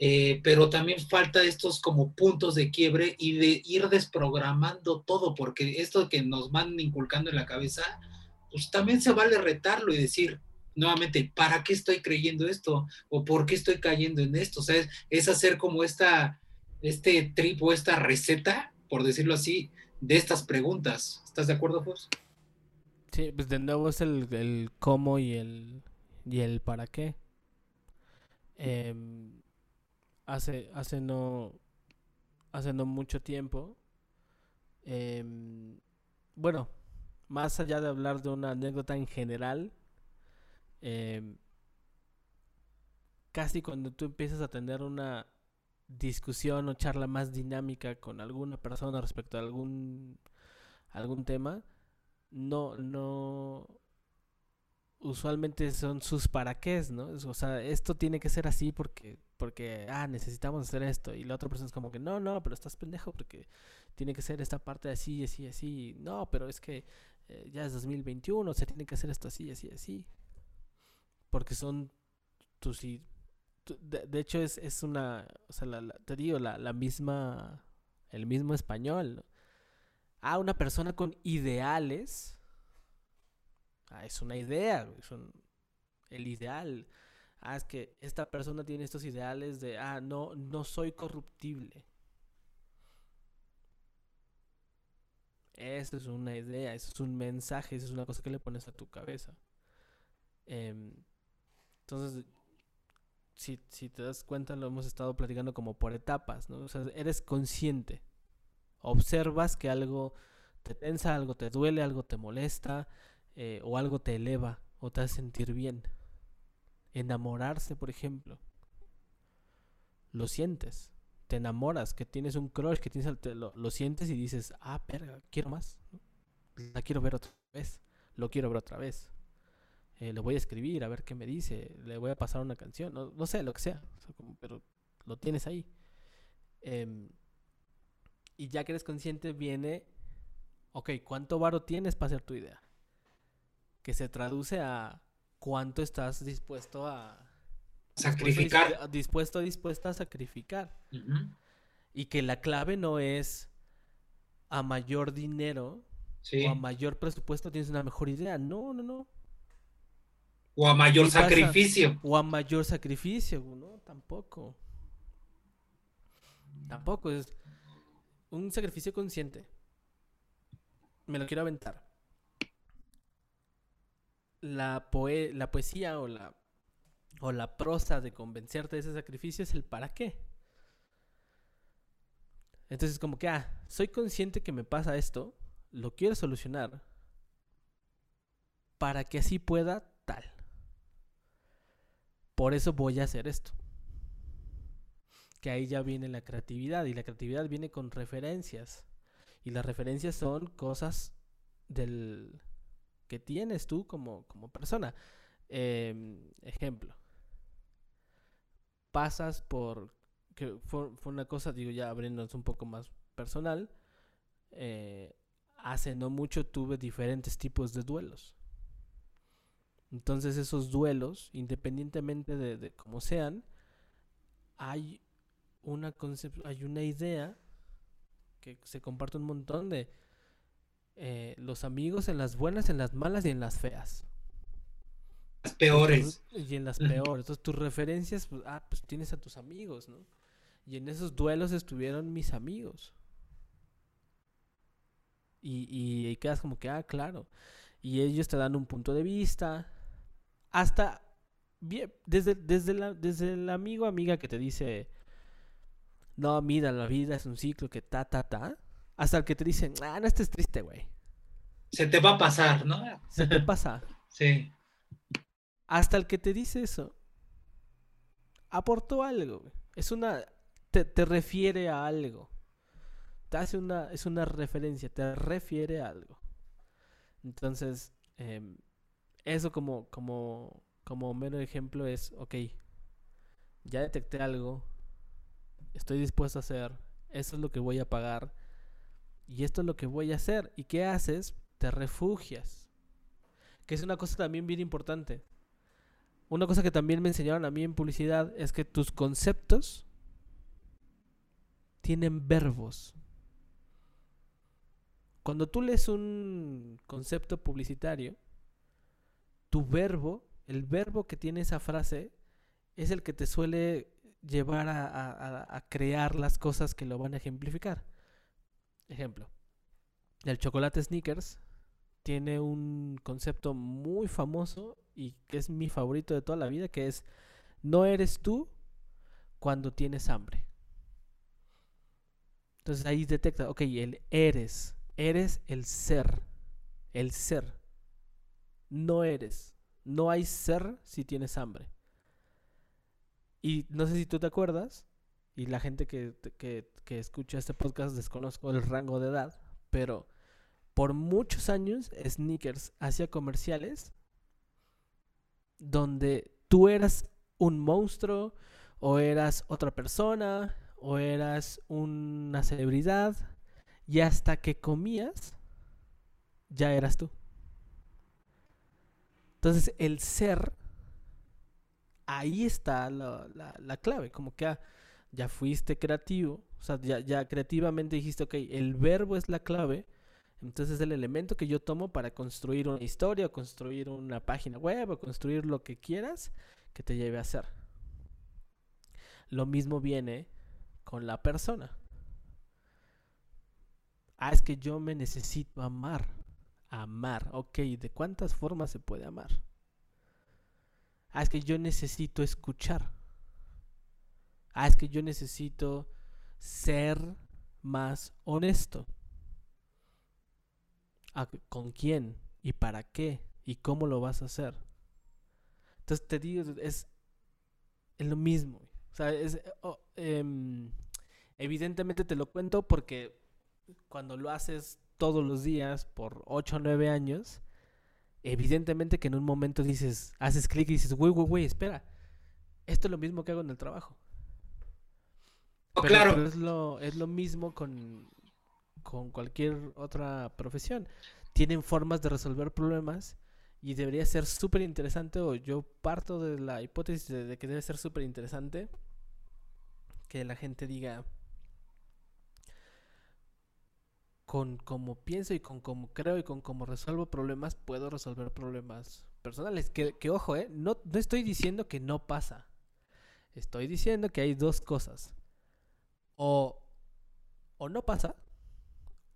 eh, pero también falta estos como puntos de quiebre y de ir desprogramando todo, porque esto que nos van inculcando en la cabeza, pues también se vale retarlo y decir nuevamente, ¿para qué estoy creyendo esto? ¿O por qué estoy cayendo en esto? O sea, es, hacer como esta, este trip o esta receta, por decirlo así, de estas preguntas. ¿Estás de acuerdo, Fos?
Sí, pues de nuevo es el, el cómo y el, y el para qué. Em, hace, hace no hace no mucho tiempo. Em, bueno, más allá de hablar de una anécdota en general, em, casi cuando tú empiezas a tener una discusión o charla más dinámica con alguna persona respecto a algún algún tema, no, no, usualmente son sus para qué, ¿no? O sea, esto tiene que ser así porque, porque, ah, necesitamos hacer esto. Y la otra persona es como que, no, no, pero estás pendejo porque tiene que ser esta parte así, así, así. No, pero es que eh, ya es 2021, se tiene que hacer esto así, así, así. Porque son tus... De, de hecho, es, es una, o sea, la, te digo, la, la misma, el mismo español. Ah, una persona con ideales Ah, es una idea, es el ideal. Ah, es que esta persona tiene estos ideales de, ah, no, no soy corruptible. Esa es una idea, eso es un mensaje, eso es una cosa que le pones a tu cabeza. Em, entonces, si, si te das cuenta, lo hemos estado platicando como por etapas, ¿no? O sea, eres consciente. Observas que algo te tensa, algo te duele, algo te molesta, eh, o algo te eleva o te hace sentir bien. Enamorarse, por ejemplo. Lo sientes. Te enamoras, que tienes un crush, que tienes lo, lo, sientes y dices, ah, perga, quiero más. La quiero ver otra vez. Lo quiero ver otra vez. Eh, le voy a escribir a ver qué me dice. Le voy a pasar una canción. No, sé, lo que sea. pero lo tienes ahí. Eh, y ya que eres consciente, viene, ok, ¿cuánto varo tienes para hacer tu idea? Que se traduce a cuánto estás dispuesto a
sacrificar.
Dispuesto, dispuesta a sacrificar. Y que la clave no es a mayor dinero o a mayor presupuesto tienes una mejor idea. No, no, no.
O a mayor sacrificio.
O a mayor sacrificio, ¿no? Tampoco. Tampoco es un sacrificio consciente. Me lo quiero aventar la, la poesía o la, o la prosa de convencerte de ese sacrificio es el para qué. Entonces como que, ah, soy consciente que me pasa esto, lo quiero solucionar para que así pueda tal. Por eso voy a hacer esto. Que ahí ya viene la creatividad y la creatividad viene con referencias. Y las referencias son cosas del, que tienes tú como, persona. Em, ejemplo, pasas por, que fue, una cosa, digo, ya abriéndonos un poco más personal, eh, hace no mucho tuve diferentes tipos de duelos. Entonces esos duelos, independientemente de, de cómo sean, hay una hay una idea que se comparte un montón de eh, los amigos en las buenas, en las malas y en las feas.
Las peores.
y en las peores. Entonces tus referencias, pues, ah, pues tienes a tus amigos, ¿no? Y en esos duelos estuvieron mis amigos. Y, y, quedas como que, ah, claro. Y ellos te dan un punto de vista. Hasta, bien, desde, desde, la, desde el amigo amiga que te dice, no, mira, la vida es un ciclo que ta, ta, ta hasta el que te dicen, ah, no estés triste, güey.
Se te va a pasar, ¿no?
Se te pasa.
sí.
Hasta el que te dice eso, aportó algo, Es una. Te, refiere a algo. Te hace una. Es una referencia, te refiere a algo. Entonces, em, eso como, como, como mero ejemplo es, ok, ya detecté algo, estoy dispuesto a hacer, eso es lo que voy a pagar, y esto es lo que voy a hacer. ¿Y qué haces? Te refugias. Que es una cosa también bien importante. Una cosa que también me enseñaron a mí en publicidad es que tus conceptos tienen verbos. Cuando tú lees un concepto publicitario, tu verbo, el verbo que tiene esa frase, es el que te suele llevar a, a crear las cosas que lo van a ejemplificar. Ejemplo, el chocolate Snickers tiene un concepto muy famoso y que es mi favorito de toda la vida, que es no eres tú cuando tienes hambre. Entonces ahí detecta, ok, el eres, eres el ser, el ser. No eres, no hay ser si tienes hambre. Y no sé si tú te acuerdas, y la gente que, que, escucha este podcast desconozco el rango de edad, pero por muchos años Sneakers hacía comerciales donde tú eras un monstruo o eras otra persona o eras una celebridad y hasta que comías ya eras tú. Entonces el ser, ahí está la, clave, como que ah, ya fuiste creativo, o sea, ya, ya creativamente dijiste, ok, el verbo es la clave, entonces es el elemento que yo tomo para construir una historia, o construir una página web, o construir lo que quieras que te lleve a hacer. Lo mismo viene con la persona. Ah, es que yo me necesito amar. Amar, ok, ¿de cuántas formas se puede amar? Ah, es que yo necesito escuchar. Ah, es que yo necesito ser más honesto. ¿Con quién? ¿Y para qué? ¿Y cómo lo vas a hacer? Entonces te digo, es, lo mismo. O sea, es, oh, em, evidentemente te lo cuento porque cuando lo haces todos los días por 8 o 9 años, evidentemente que en un momento dices, haces clic y dices, güey, güey, güey, espera, esto es lo mismo que hago en el trabajo.
Oh, claro.
es, lo, es lo mismo con, con cualquier otra profesión. Tienen formas de resolver problemas y debería ser súper interesante, o yo parto de la hipótesis de, que debe ser súper interesante que la gente diga con cómo pienso y con cómo creo y con cómo resuelvo problemas, puedo resolver problemas personales. Que, que ojo, ¿eh? no, no estoy diciendo que no pasa. Estoy diciendo que hay dos cosas. O, o no pasa,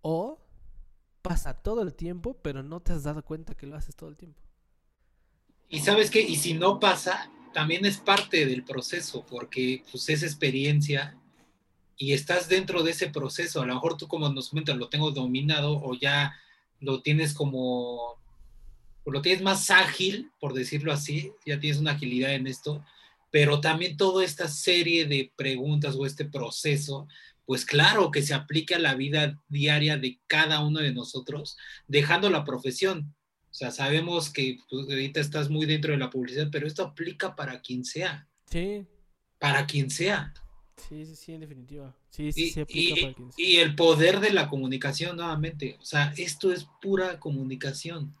o pasa todo el tiempo, pero no te has dado cuenta que lo haces todo el tiempo.
Y sabes qué, y si no pasa, también es parte del proceso, porque pues es experiencia y estás dentro de ese proceso. A lo mejor tú como nos comentas, lo tengo dominado o ya lo tienes como, lo tienes más ágil, por decirlo así, ya tienes una agilidad en esto, pero también toda esta serie de preguntas o este proceso pues claro que se aplica a la vida diaria de cada uno de nosotros, dejando la profesión. O sea, sabemos que pues, ahorita estás muy dentro de la publicidad, pero esto aplica para quien sea.
Sí.
Para quien sea.
Sí, sí, sí, en definitiva. Sí, sí, se aplica
para quien sea. Y el poder de la comunicación, nuevamente. O sea, esto es pura comunicación.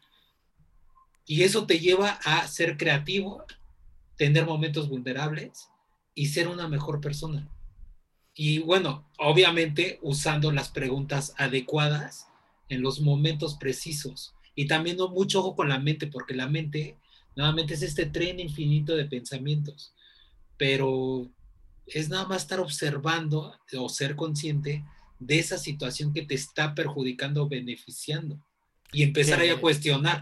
Y eso te lleva a ser creativo, tener momentos vulnerables y ser una mejor persona. Y bueno, obviamente usando las preguntas adecuadas en los momentos precisos. Y también no mucho ojo con la mente, porque la mente, nuevamente, es este tren infinito de pensamientos. Pero es nada más estar observando o ser consciente de esa situación que te está perjudicando o beneficiando. Y empezar ahí a cuestionar.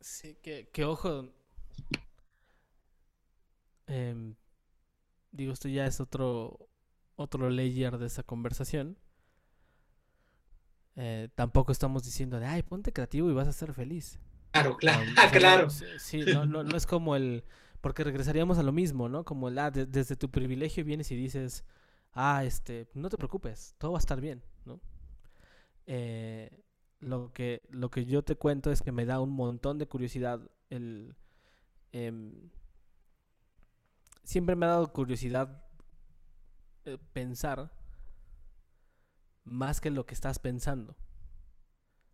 Sí, que, ojo. Em, digo, esto ya es otro, otro layer de esa conversación. Eh, tampoco estamos diciendo de, ay, ponte creativo y vas a ser feliz.
Claro, claro, claro.
Sí, no, no, no, es como el, porque regresaríamos a lo mismo, ¿no? Como el, ah, desde tu privilegio vienes y dices, ah, este, no te preocupes, todo va a estar bien, ¿no? Eh, lo que, lo que yo te cuento es que me da un montón de curiosidad el... Em, siempre me ha dado curiosidad eh, pensar más que lo que estás pensando.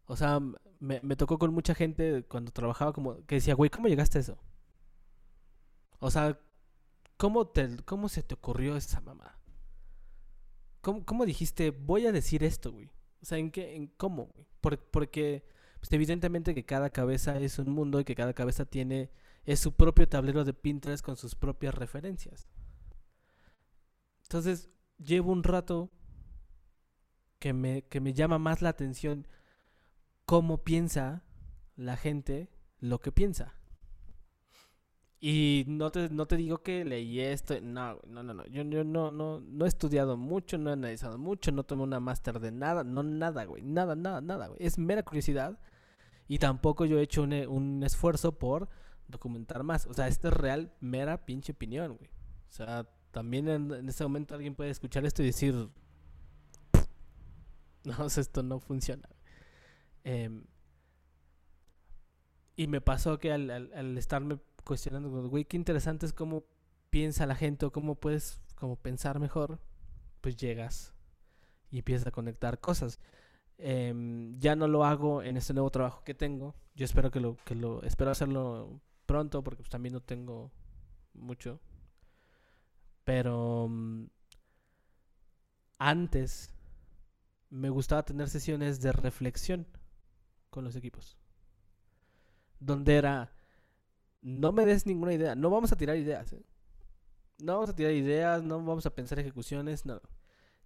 O sea, me, tocó con mucha gente cuando trabajaba como que decía, güey, ¿cómo llegaste a eso? O sea, ¿cómo, te, cómo se te ocurrió esa mamá? ¿Cómo, ¿Cómo, dijiste, voy a decir esto, güey? O sea, ¿en qué, en cómo, güey? porque pues, evidentemente que cada cabeza es un mundo y que cada cabeza tiene, es su propio tablero de Pinterest con sus propias referencias. Entonces, llevo un rato que me, que me llama más la atención cómo piensa la gente lo que piensa. Y no te, no te digo que leí esto, no, no, no, no. Yo, yo no, no, no he estudiado mucho, no he analizado mucho, no tomé una máster de nada, no nada, güey, nada, nada, nada, güey. Es mera curiosidad y tampoco yo he hecho un, un esfuerzo por documentar más. O sea, esto es real, mera pinche opinión, güey. O sea, también en, en este momento alguien puede escuchar esto y decir, no, esto no funciona. Eh, y me pasó que al, al, estarme cuestionando, güey, qué interesante es cómo piensa la gente o cómo puedes como pensar mejor, pues llegas y empiezas a conectar cosas. Eh, ya no lo hago en este nuevo trabajo que tengo. Yo espero que lo, que lo espero hacerlo pronto porque pues, también no tengo mucho. Pero um, antes me gustaba tener sesiones de reflexión con los equipos. Donde era, no me des ninguna idea, no vamos a tirar ideas. ¿eh? No vamos a tirar ideas, no vamos a pensar ejecuciones, no.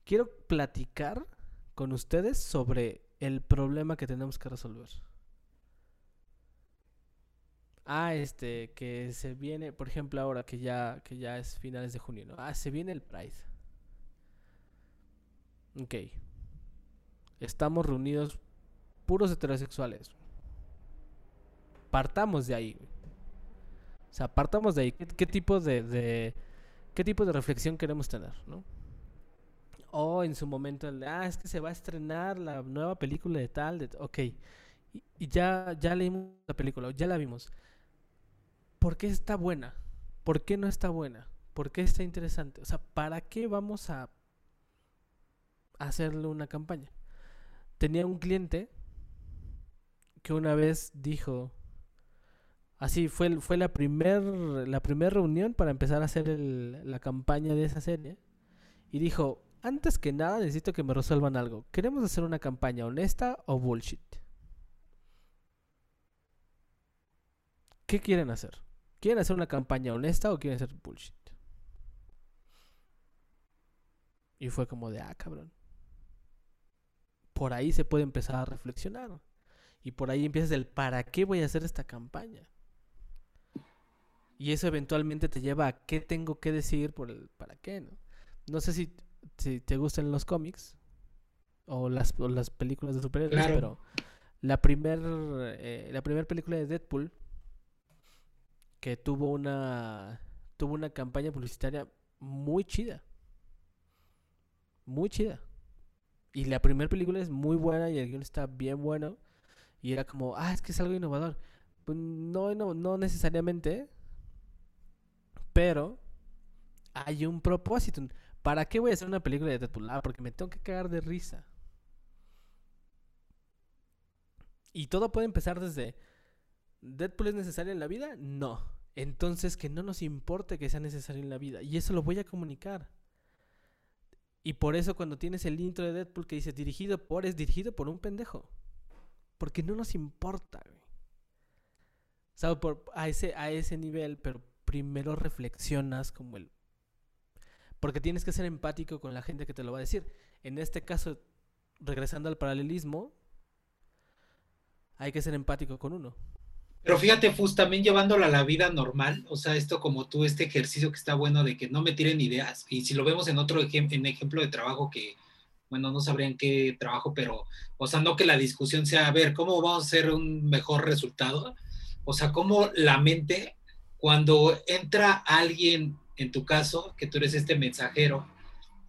Quiero platicar con ustedes sobre el problema que tenemos que resolver. Ah, este, que se viene, por ejemplo, ahora que ya, que ya es finales de junio, ¿no? Ah, se viene el Pride. Ok. Estamos reunidos puros heterosexuales. Partamos de ahí. O sea, partamos de ahí. ¿Qué, tipo de, qué tipo de reflexión queremos tener, no? O en su momento, ah, es que se va a estrenar la nueva película de tal, de, ok. Y, y ya, ya leímos la película, ya la vimos. ¿Por qué está buena? ¿Por qué no está buena? ¿Por qué está interesante? O sea, ¿para qué vamos a hacerle una campaña? Tenía un cliente que una vez dijo, así fue, fue la primera la primer reunión para empezar a hacer la campaña de esa serie, y dijo, antes que nada necesito que me resuelvan algo. ¿Queremos hacer una campaña honesta o bullshit? ¿Qué quieren hacer? ¿Quieren hacer una campaña honesta o quieren hacer bullshit? Y fue como de, ah, cabrón. Por ahí se puede empezar a reflexionar. Y por ahí empiezas el, ¿para qué voy a hacer esta campaña? Y eso eventualmente te lleva a qué tengo que decir por el para qué, ¿no? No sé si, si te gustan los cómics o las, o las películas de superhéroes,
Claro.
pero la primer, eh, la primera película de Deadpool que tuvo una tuvo una campaña publicitaria muy chida. Muy chida. Y la primera película es muy buena y el guion está bien bueno. Y era como, ah, es que es algo innovador. Pues no, no, no necesariamente. Pero hay un propósito. ¿Para qué voy a hacer una película de Deadpool? Ah, porque me tengo que cagar de risa. Y todo puede empezar desde ¿Deadpool es necesario en la vida? No. Entonces que no nos importe que sea necesario en la vida. Y eso lo voy a comunicar. Y por eso cuando tienes el intro de Deadpool que dice dirigido por, es dirigido por un pendejo. Porque no nos importa, güey. O sea, por, a, ese, a ese nivel, pero primero reflexionas como el... Porque tienes que ser empático con la gente que te lo va a decir. En este caso, regresando al paralelismo, hay que ser empático con uno.
Pero fíjate, Fus, también llevándolo a la vida normal, o sea, esto como tú, este ejercicio que está bueno de que no me tiren ideas, y si lo vemos en otro en ejemplo de trabajo que, bueno, no sabrían qué trabajo, pero, o sea, no que la discusión sea, a ver, ¿cómo vamos a hacer un mejor resultado? O sea, cómo la mente, cuando entra alguien, en tu caso, que tú eres este mensajero,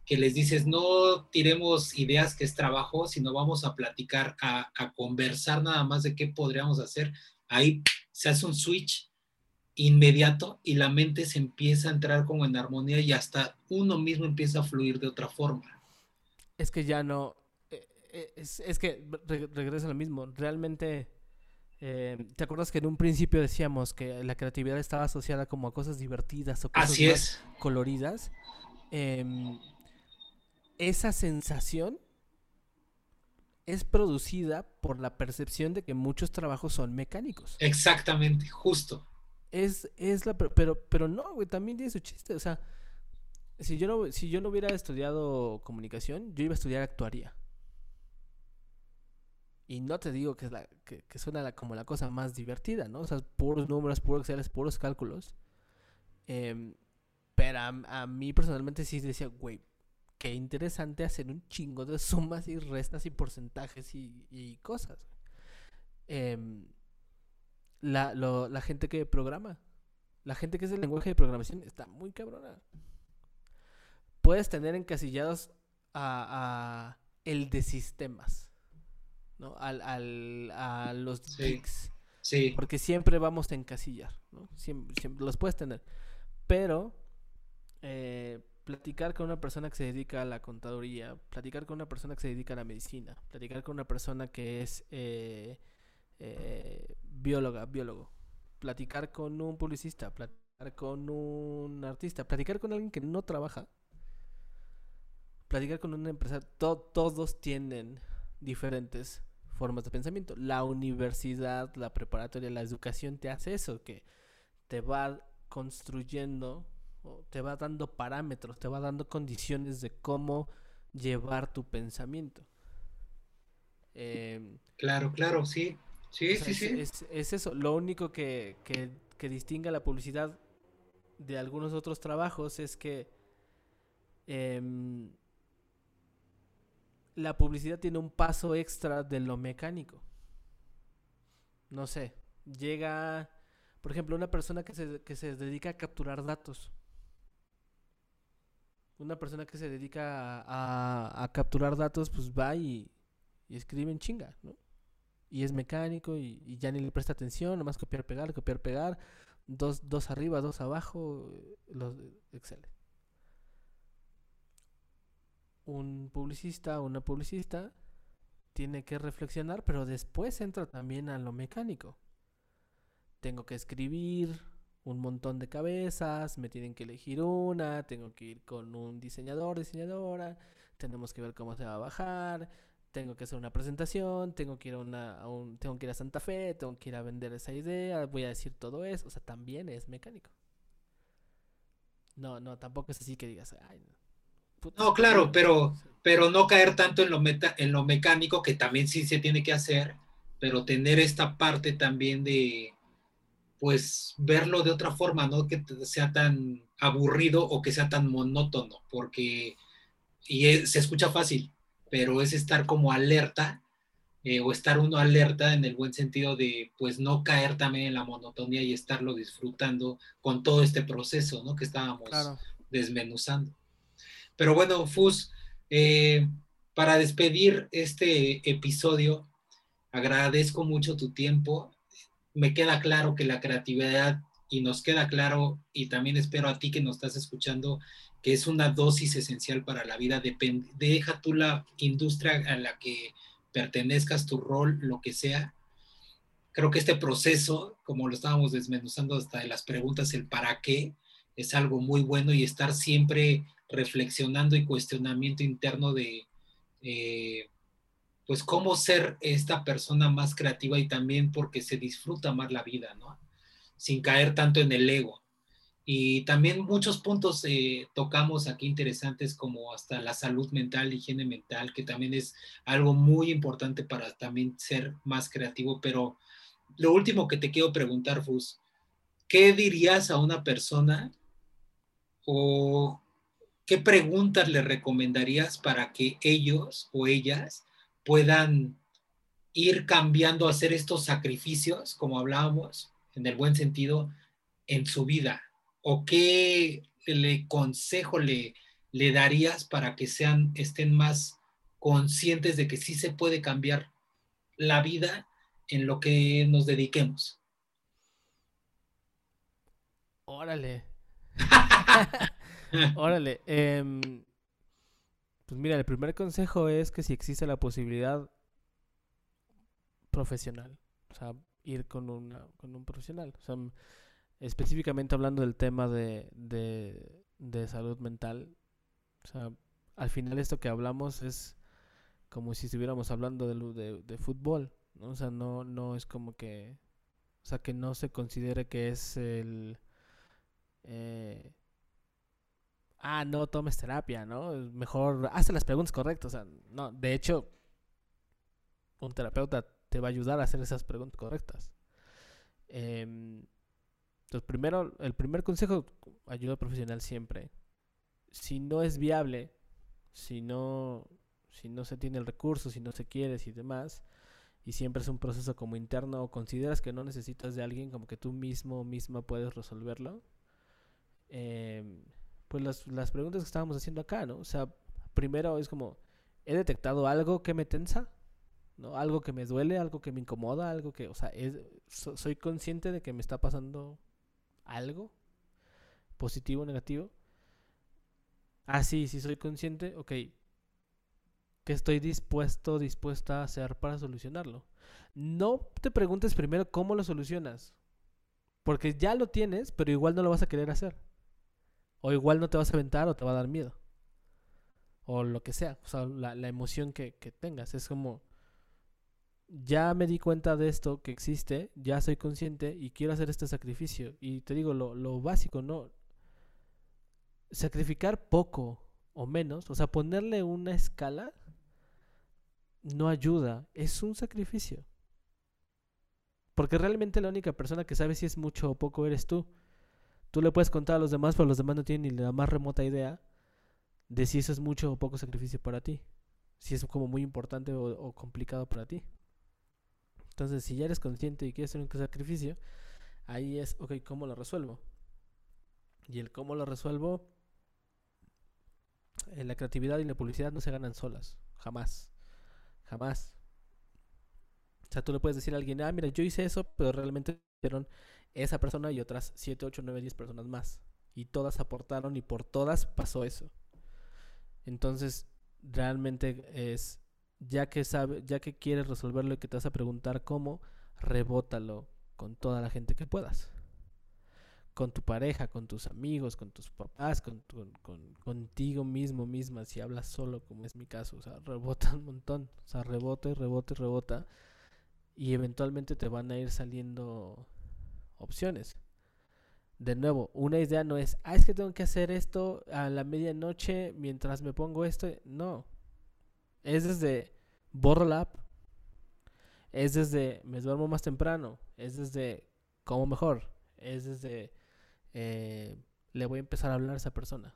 que les dices, no tiremos ideas que es trabajo, sino vamos a platicar, a, a conversar nada más de qué podríamos hacer, ahí se hace un switch inmediato y la mente se empieza a entrar como en armonía y hasta uno mismo empieza a fluir de otra forma.
Es que ya no. eh, eh, Es, es que re- regresa a lo mismo. Realmente. eh, ¿Te acuerdas que en un principio decíamos que la creatividad estaba asociada como a cosas divertidas o cosas
Así
más
es.
coloridas? Em, esa sensación es producida por la percepción de que muchos trabajos son mecánicos.
Exactamente, justo.
Es, es la, per- pero, pero no, güey, también tiene su chiste. O sea, si yo no, si yo no hubiera estudiado comunicación, yo iba a estudiar actuaría. Y no te digo que, es la, que, suena como la cosa más divertida, ¿no? O sea, puros números, puros puros cálculos. Em, pero a, mí personalmente sí decía, güey, qué interesante hacer un chingo de sumas y restas y porcentajes y, cosas. Em, la, la gente que programa, la gente que es el lenguaje de programación está muy cabrona. Puedes tener encasillados a, el de sistemas, ¿no? Al, al, a los sí. Sí. Porque siempre vamos a encasillar, ¿no? Siempre, los puedes tener. Pero eh, platicar con una persona que se dedica a la contaduría, platicar con una persona que se dedica a la medicina, platicar con una persona que es eh, eh, bióloga, biólogo, platicar con un publicista, platicar con un artista, platicar con alguien que no trabaja, platicar con una empresa, todos tienen diferentes formas de pensamiento. La universidad, la preparatoria, la educación te hace eso, que te va construyendo, te va dando parámetros, te va dando condiciones de cómo llevar tu pensamiento.
Em, claro, claro, sí. Sí, sí, sí.
Es, eso. Lo único que, que, que distingue a la publicidad de algunos otros trabajos es que em, la publicidad tiene un paso extra de lo mecánico. No sé, llega, por ejemplo, una persona que se, que se dedica a capturar datos. Una persona que se dedica a, a, capturar datos, pues va y, y, escribe en chinga, ¿no? Y es mecánico y, ya ni le presta atención, nomás copiar, pegar, copiar, pegar, dos, dos arriba, dos abajo, los Excel un publicista o una publicista tiene que reflexionar, pero después entra también a lo mecánico. Tengo que escribir un montón de cabezas, me tienen que elegir una, tengo que ir con un diseñador, diseñadora, tenemos que ver cómo se va a bajar, tengo que hacer una presentación, tengo que ir a, una, tengo que ir a Santa Fe, tengo que ir a vender esa idea, voy a decir todo eso, o sea, también es mecánico. No, no, tampoco es así que digas, ay,
no, claro, pero, pero no caer tanto en lo, meta, en lo mecánico, que también sí se tiene que hacer, pero tener esta parte también de, pues, verlo de otra forma, no que sea tan aburrido o que sea tan monótono, porque, y se escucha fácil, pero es estar como alerta eh, o estar uno alerta en el buen sentido de pues no caer también en la monotonía y estarlo disfrutando con todo este proceso, ¿no? Que estábamos desmenuzando. Pero bueno, Fus, eh, para despedir este episodio, agradezco mucho tu tiempo. Me queda claro que la creatividad, y nos queda claro, y también espero a ti que nos estás escuchando, que es una dosis esencial para la vida. deja tú la industria a la que pertenezcas, tu rol, lo que sea. Creo que este proceso, como lo estábamos desmenuzando hasta de las preguntas, el para qué, es algo muy bueno y estar siempre reflexionando y cuestionamiento interno de, eh, pues, cómo ser esta persona más creativa y también porque se disfruta más la vida, ¿no? Sin caer tanto en el ego. Y también muchos puntos eh, tocamos aquí interesantes como hasta la salud mental, higiene mental, que también es algo muy importante para también ser más creativo. Pero lo último que te quiero preguntar, Fus, ¿qué dirías a una persona o ¿qué preguntas le recomendarías para que ellos o ellas puedan ir cambiando, hacer estos sacrificios, como hablábamos, en el buen sentido, en su vida? ¿O qué le consejo le, le darías para que sean, estén más conscientes de que sí se puede cambiar la vida en lo que nos dediquemos?
Órale. Órale. Em, pues mira, el primer consejo es que si existe la posibilidad profesional, o sea, ir con, una, con un profesional. O sea, específicamente hablando del tema de, de, salud mental, o sea, al final esto que hablamos es como si estuviéramos hablando de, de, fútbol. O sea, no, no es como que, o sea, que no se considere que es el... Eh, ah, no tomes terapia, ¿no? Mejor hazte las preguntas correctas. O sea, no, de hecho, un terapeuta te va a ayudar a hacer esas preguntas correctas. Em, entonces, primero, el primer consejo, ayuda profesional siempre. Si no es viable, si no, si no se tiene el recurso, si no se quiere y demás, y siempre es un proceso como interno o consideras que no necesitas de alguien, como que tú mismo misma puedes resolverlo, em, pues las, las preguntas que estábamos haciendo acá, ¿no? O sea, primero es como, ¿he detectado algo que me tensa? ¿No? Algo que me duele, algo que me incomoda, algo que, o sea, es, soy consciente de que me está pasando algo, positivo o negativo. Ah, sí, sí soy consciente, ok, que estoy dispuesto, dispuesta a hacer para solucionarlo. No te preguntes primero cómo lo solucionas, porque ya lo tienes, pero igual no lo vas a querer hacer. O igual no te vas a aventar o te va a dar miedo. O lo que sea, o sea, la, emoción que, tengas. Es como, ya me di cuenta de esto que existe, ya soy consciente y quiero hacer este sacrificio. Y te digo, lo, lo básico, ¿no? Sacrificar poco o menos, o sea, ponerle una escala no ayuda, es un sacrificio. Porque realmente la única persona que sabe si es mucho o poco eres tú. Tú le puedes contar a los demás, pero los demás no tienen ni la más remota idea de si eso es mucho o poco sacrificio para ti. Si es como muy importante o, complicado para ti. Entonces, si ya eres consciente y quieres hacer un sacrificio, ahí es, ok, ¿cómo lo resuelvo? Y el cómo lo resuelvo, en la creatividad y la publicidad no se ganan solas, jamás. Jamás. O sea, tú le puedes decir a alguien, ah, mira, yo hice eso, pero realmente hicieron esa persona y otras 7, 8, 9, 10 personas más. Y todas aportaron y por todas pasó eso. Entonces, realmente es, ya que sabe, ya que quieres resolverlo y que te vas a preguntar cómo, rebótalo con toda la gente que puedas con tu pareja, con tus amigos, con tus papás, con, contigo mismo, misma, si hablas solo, como es mi caso, o sea, rebota un montón, o sea, rebota y rebota y rebota, y eventualmente te van a ir saliendo opciones. De nuevo, una idea no es, ah, es que tengo que hacer esto a la medianoche mientras me pongo esto, no, es desde borro la app, es desde me duermo más temprano, es desde como mejor, es desde eh, le voy a empezar a hablar a esa persona.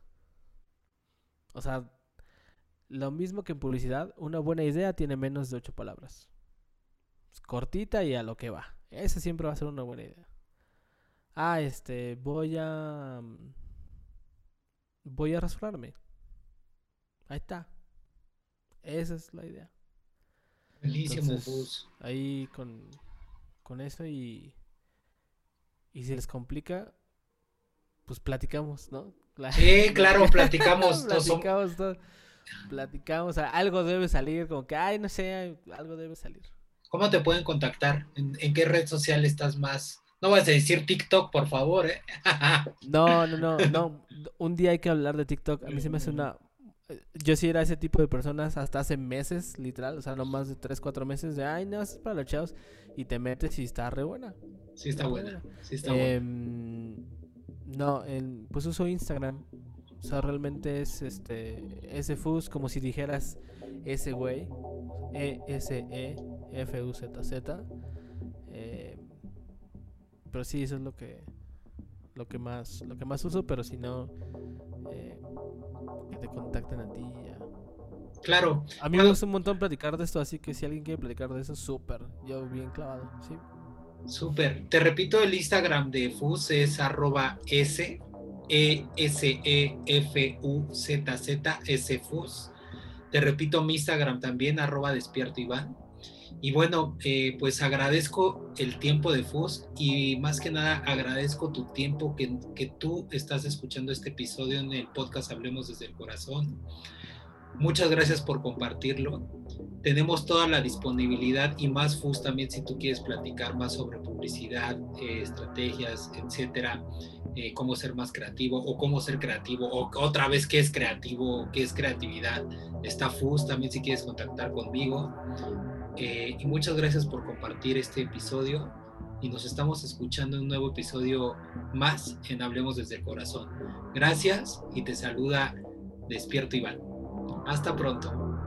O sea, lo mismo que en publicidad, una buena idea tiene menos de ocho palabras. Cortita y a lo que va. Esa siempre va a ser una buena idea. Ah, este, voy a... Mm, voy a rasurarme. Ahí está. Esa es la idea.
Buenísimo,
Ahí con, con eso y... Y si les complica, pues platicamos, ¿no?
Sí, claro, platicamos.
platicamos, todo. platicamos, algo debe salir, como que, ay, no sé, algo debe salir.
¿Cómo te pueden contactar? ¿En, qué red social estás más? No vas a decir TikTok, por favor, ¿eh?
no, no, no, no. Un día hay que hablar de TikTok. A mí se me hace una... Yo sí era ese tipo de personas hasta hace meses, literal, o sea, no más de 3, 4 meses de, ay, no, es para los chavos, y te metes y está re buena.
Sí, está, buena. Sí, está buena. Em,
no, pues uso Instagram. O sea, realmente es este ese fus como si dijeras ese güey. E S E F U Z Z. Pero sí, eso es lo que lo que más lo que más uso, pero si no eh, que te contacten a ti ya.
Claro.
A mí me gusta un montón platicar de esto, así que si alguien quiere platicar de eso, súper. Yo bien clavado, sí.
Súper. Te repito, el Instagram de FUS es arroba S, E, S, E, F, U, Z, Z, S, FUS. Te repito, mi Instagram también, arroba despierto Iván. Y bueno, eh, pues agradezco el tiempo de FUS y más que nada agradezco tu tiempo que, que tú estás escuchando este episodio en el podcast Hablemos desde el Corazón. Muchas gracias por compartirlo. Tenemos toda la disponibilidad y más FUS también si tú quieres platicar más sobre publicidad, eh, estrategias, etcétera, eh, cómo ser más creativo o cómo ser creativo o otra vez qué es creativo, qué es creatividad. Está FUS también si quieres contactar conmigo. Eh, y muchas gracias por compartir este episodio y nos estamos escuchando en un nuevo episodio más en Hablemos desde el Corazón. Gracias y te saluda Despierto Iván. Hasta pronto.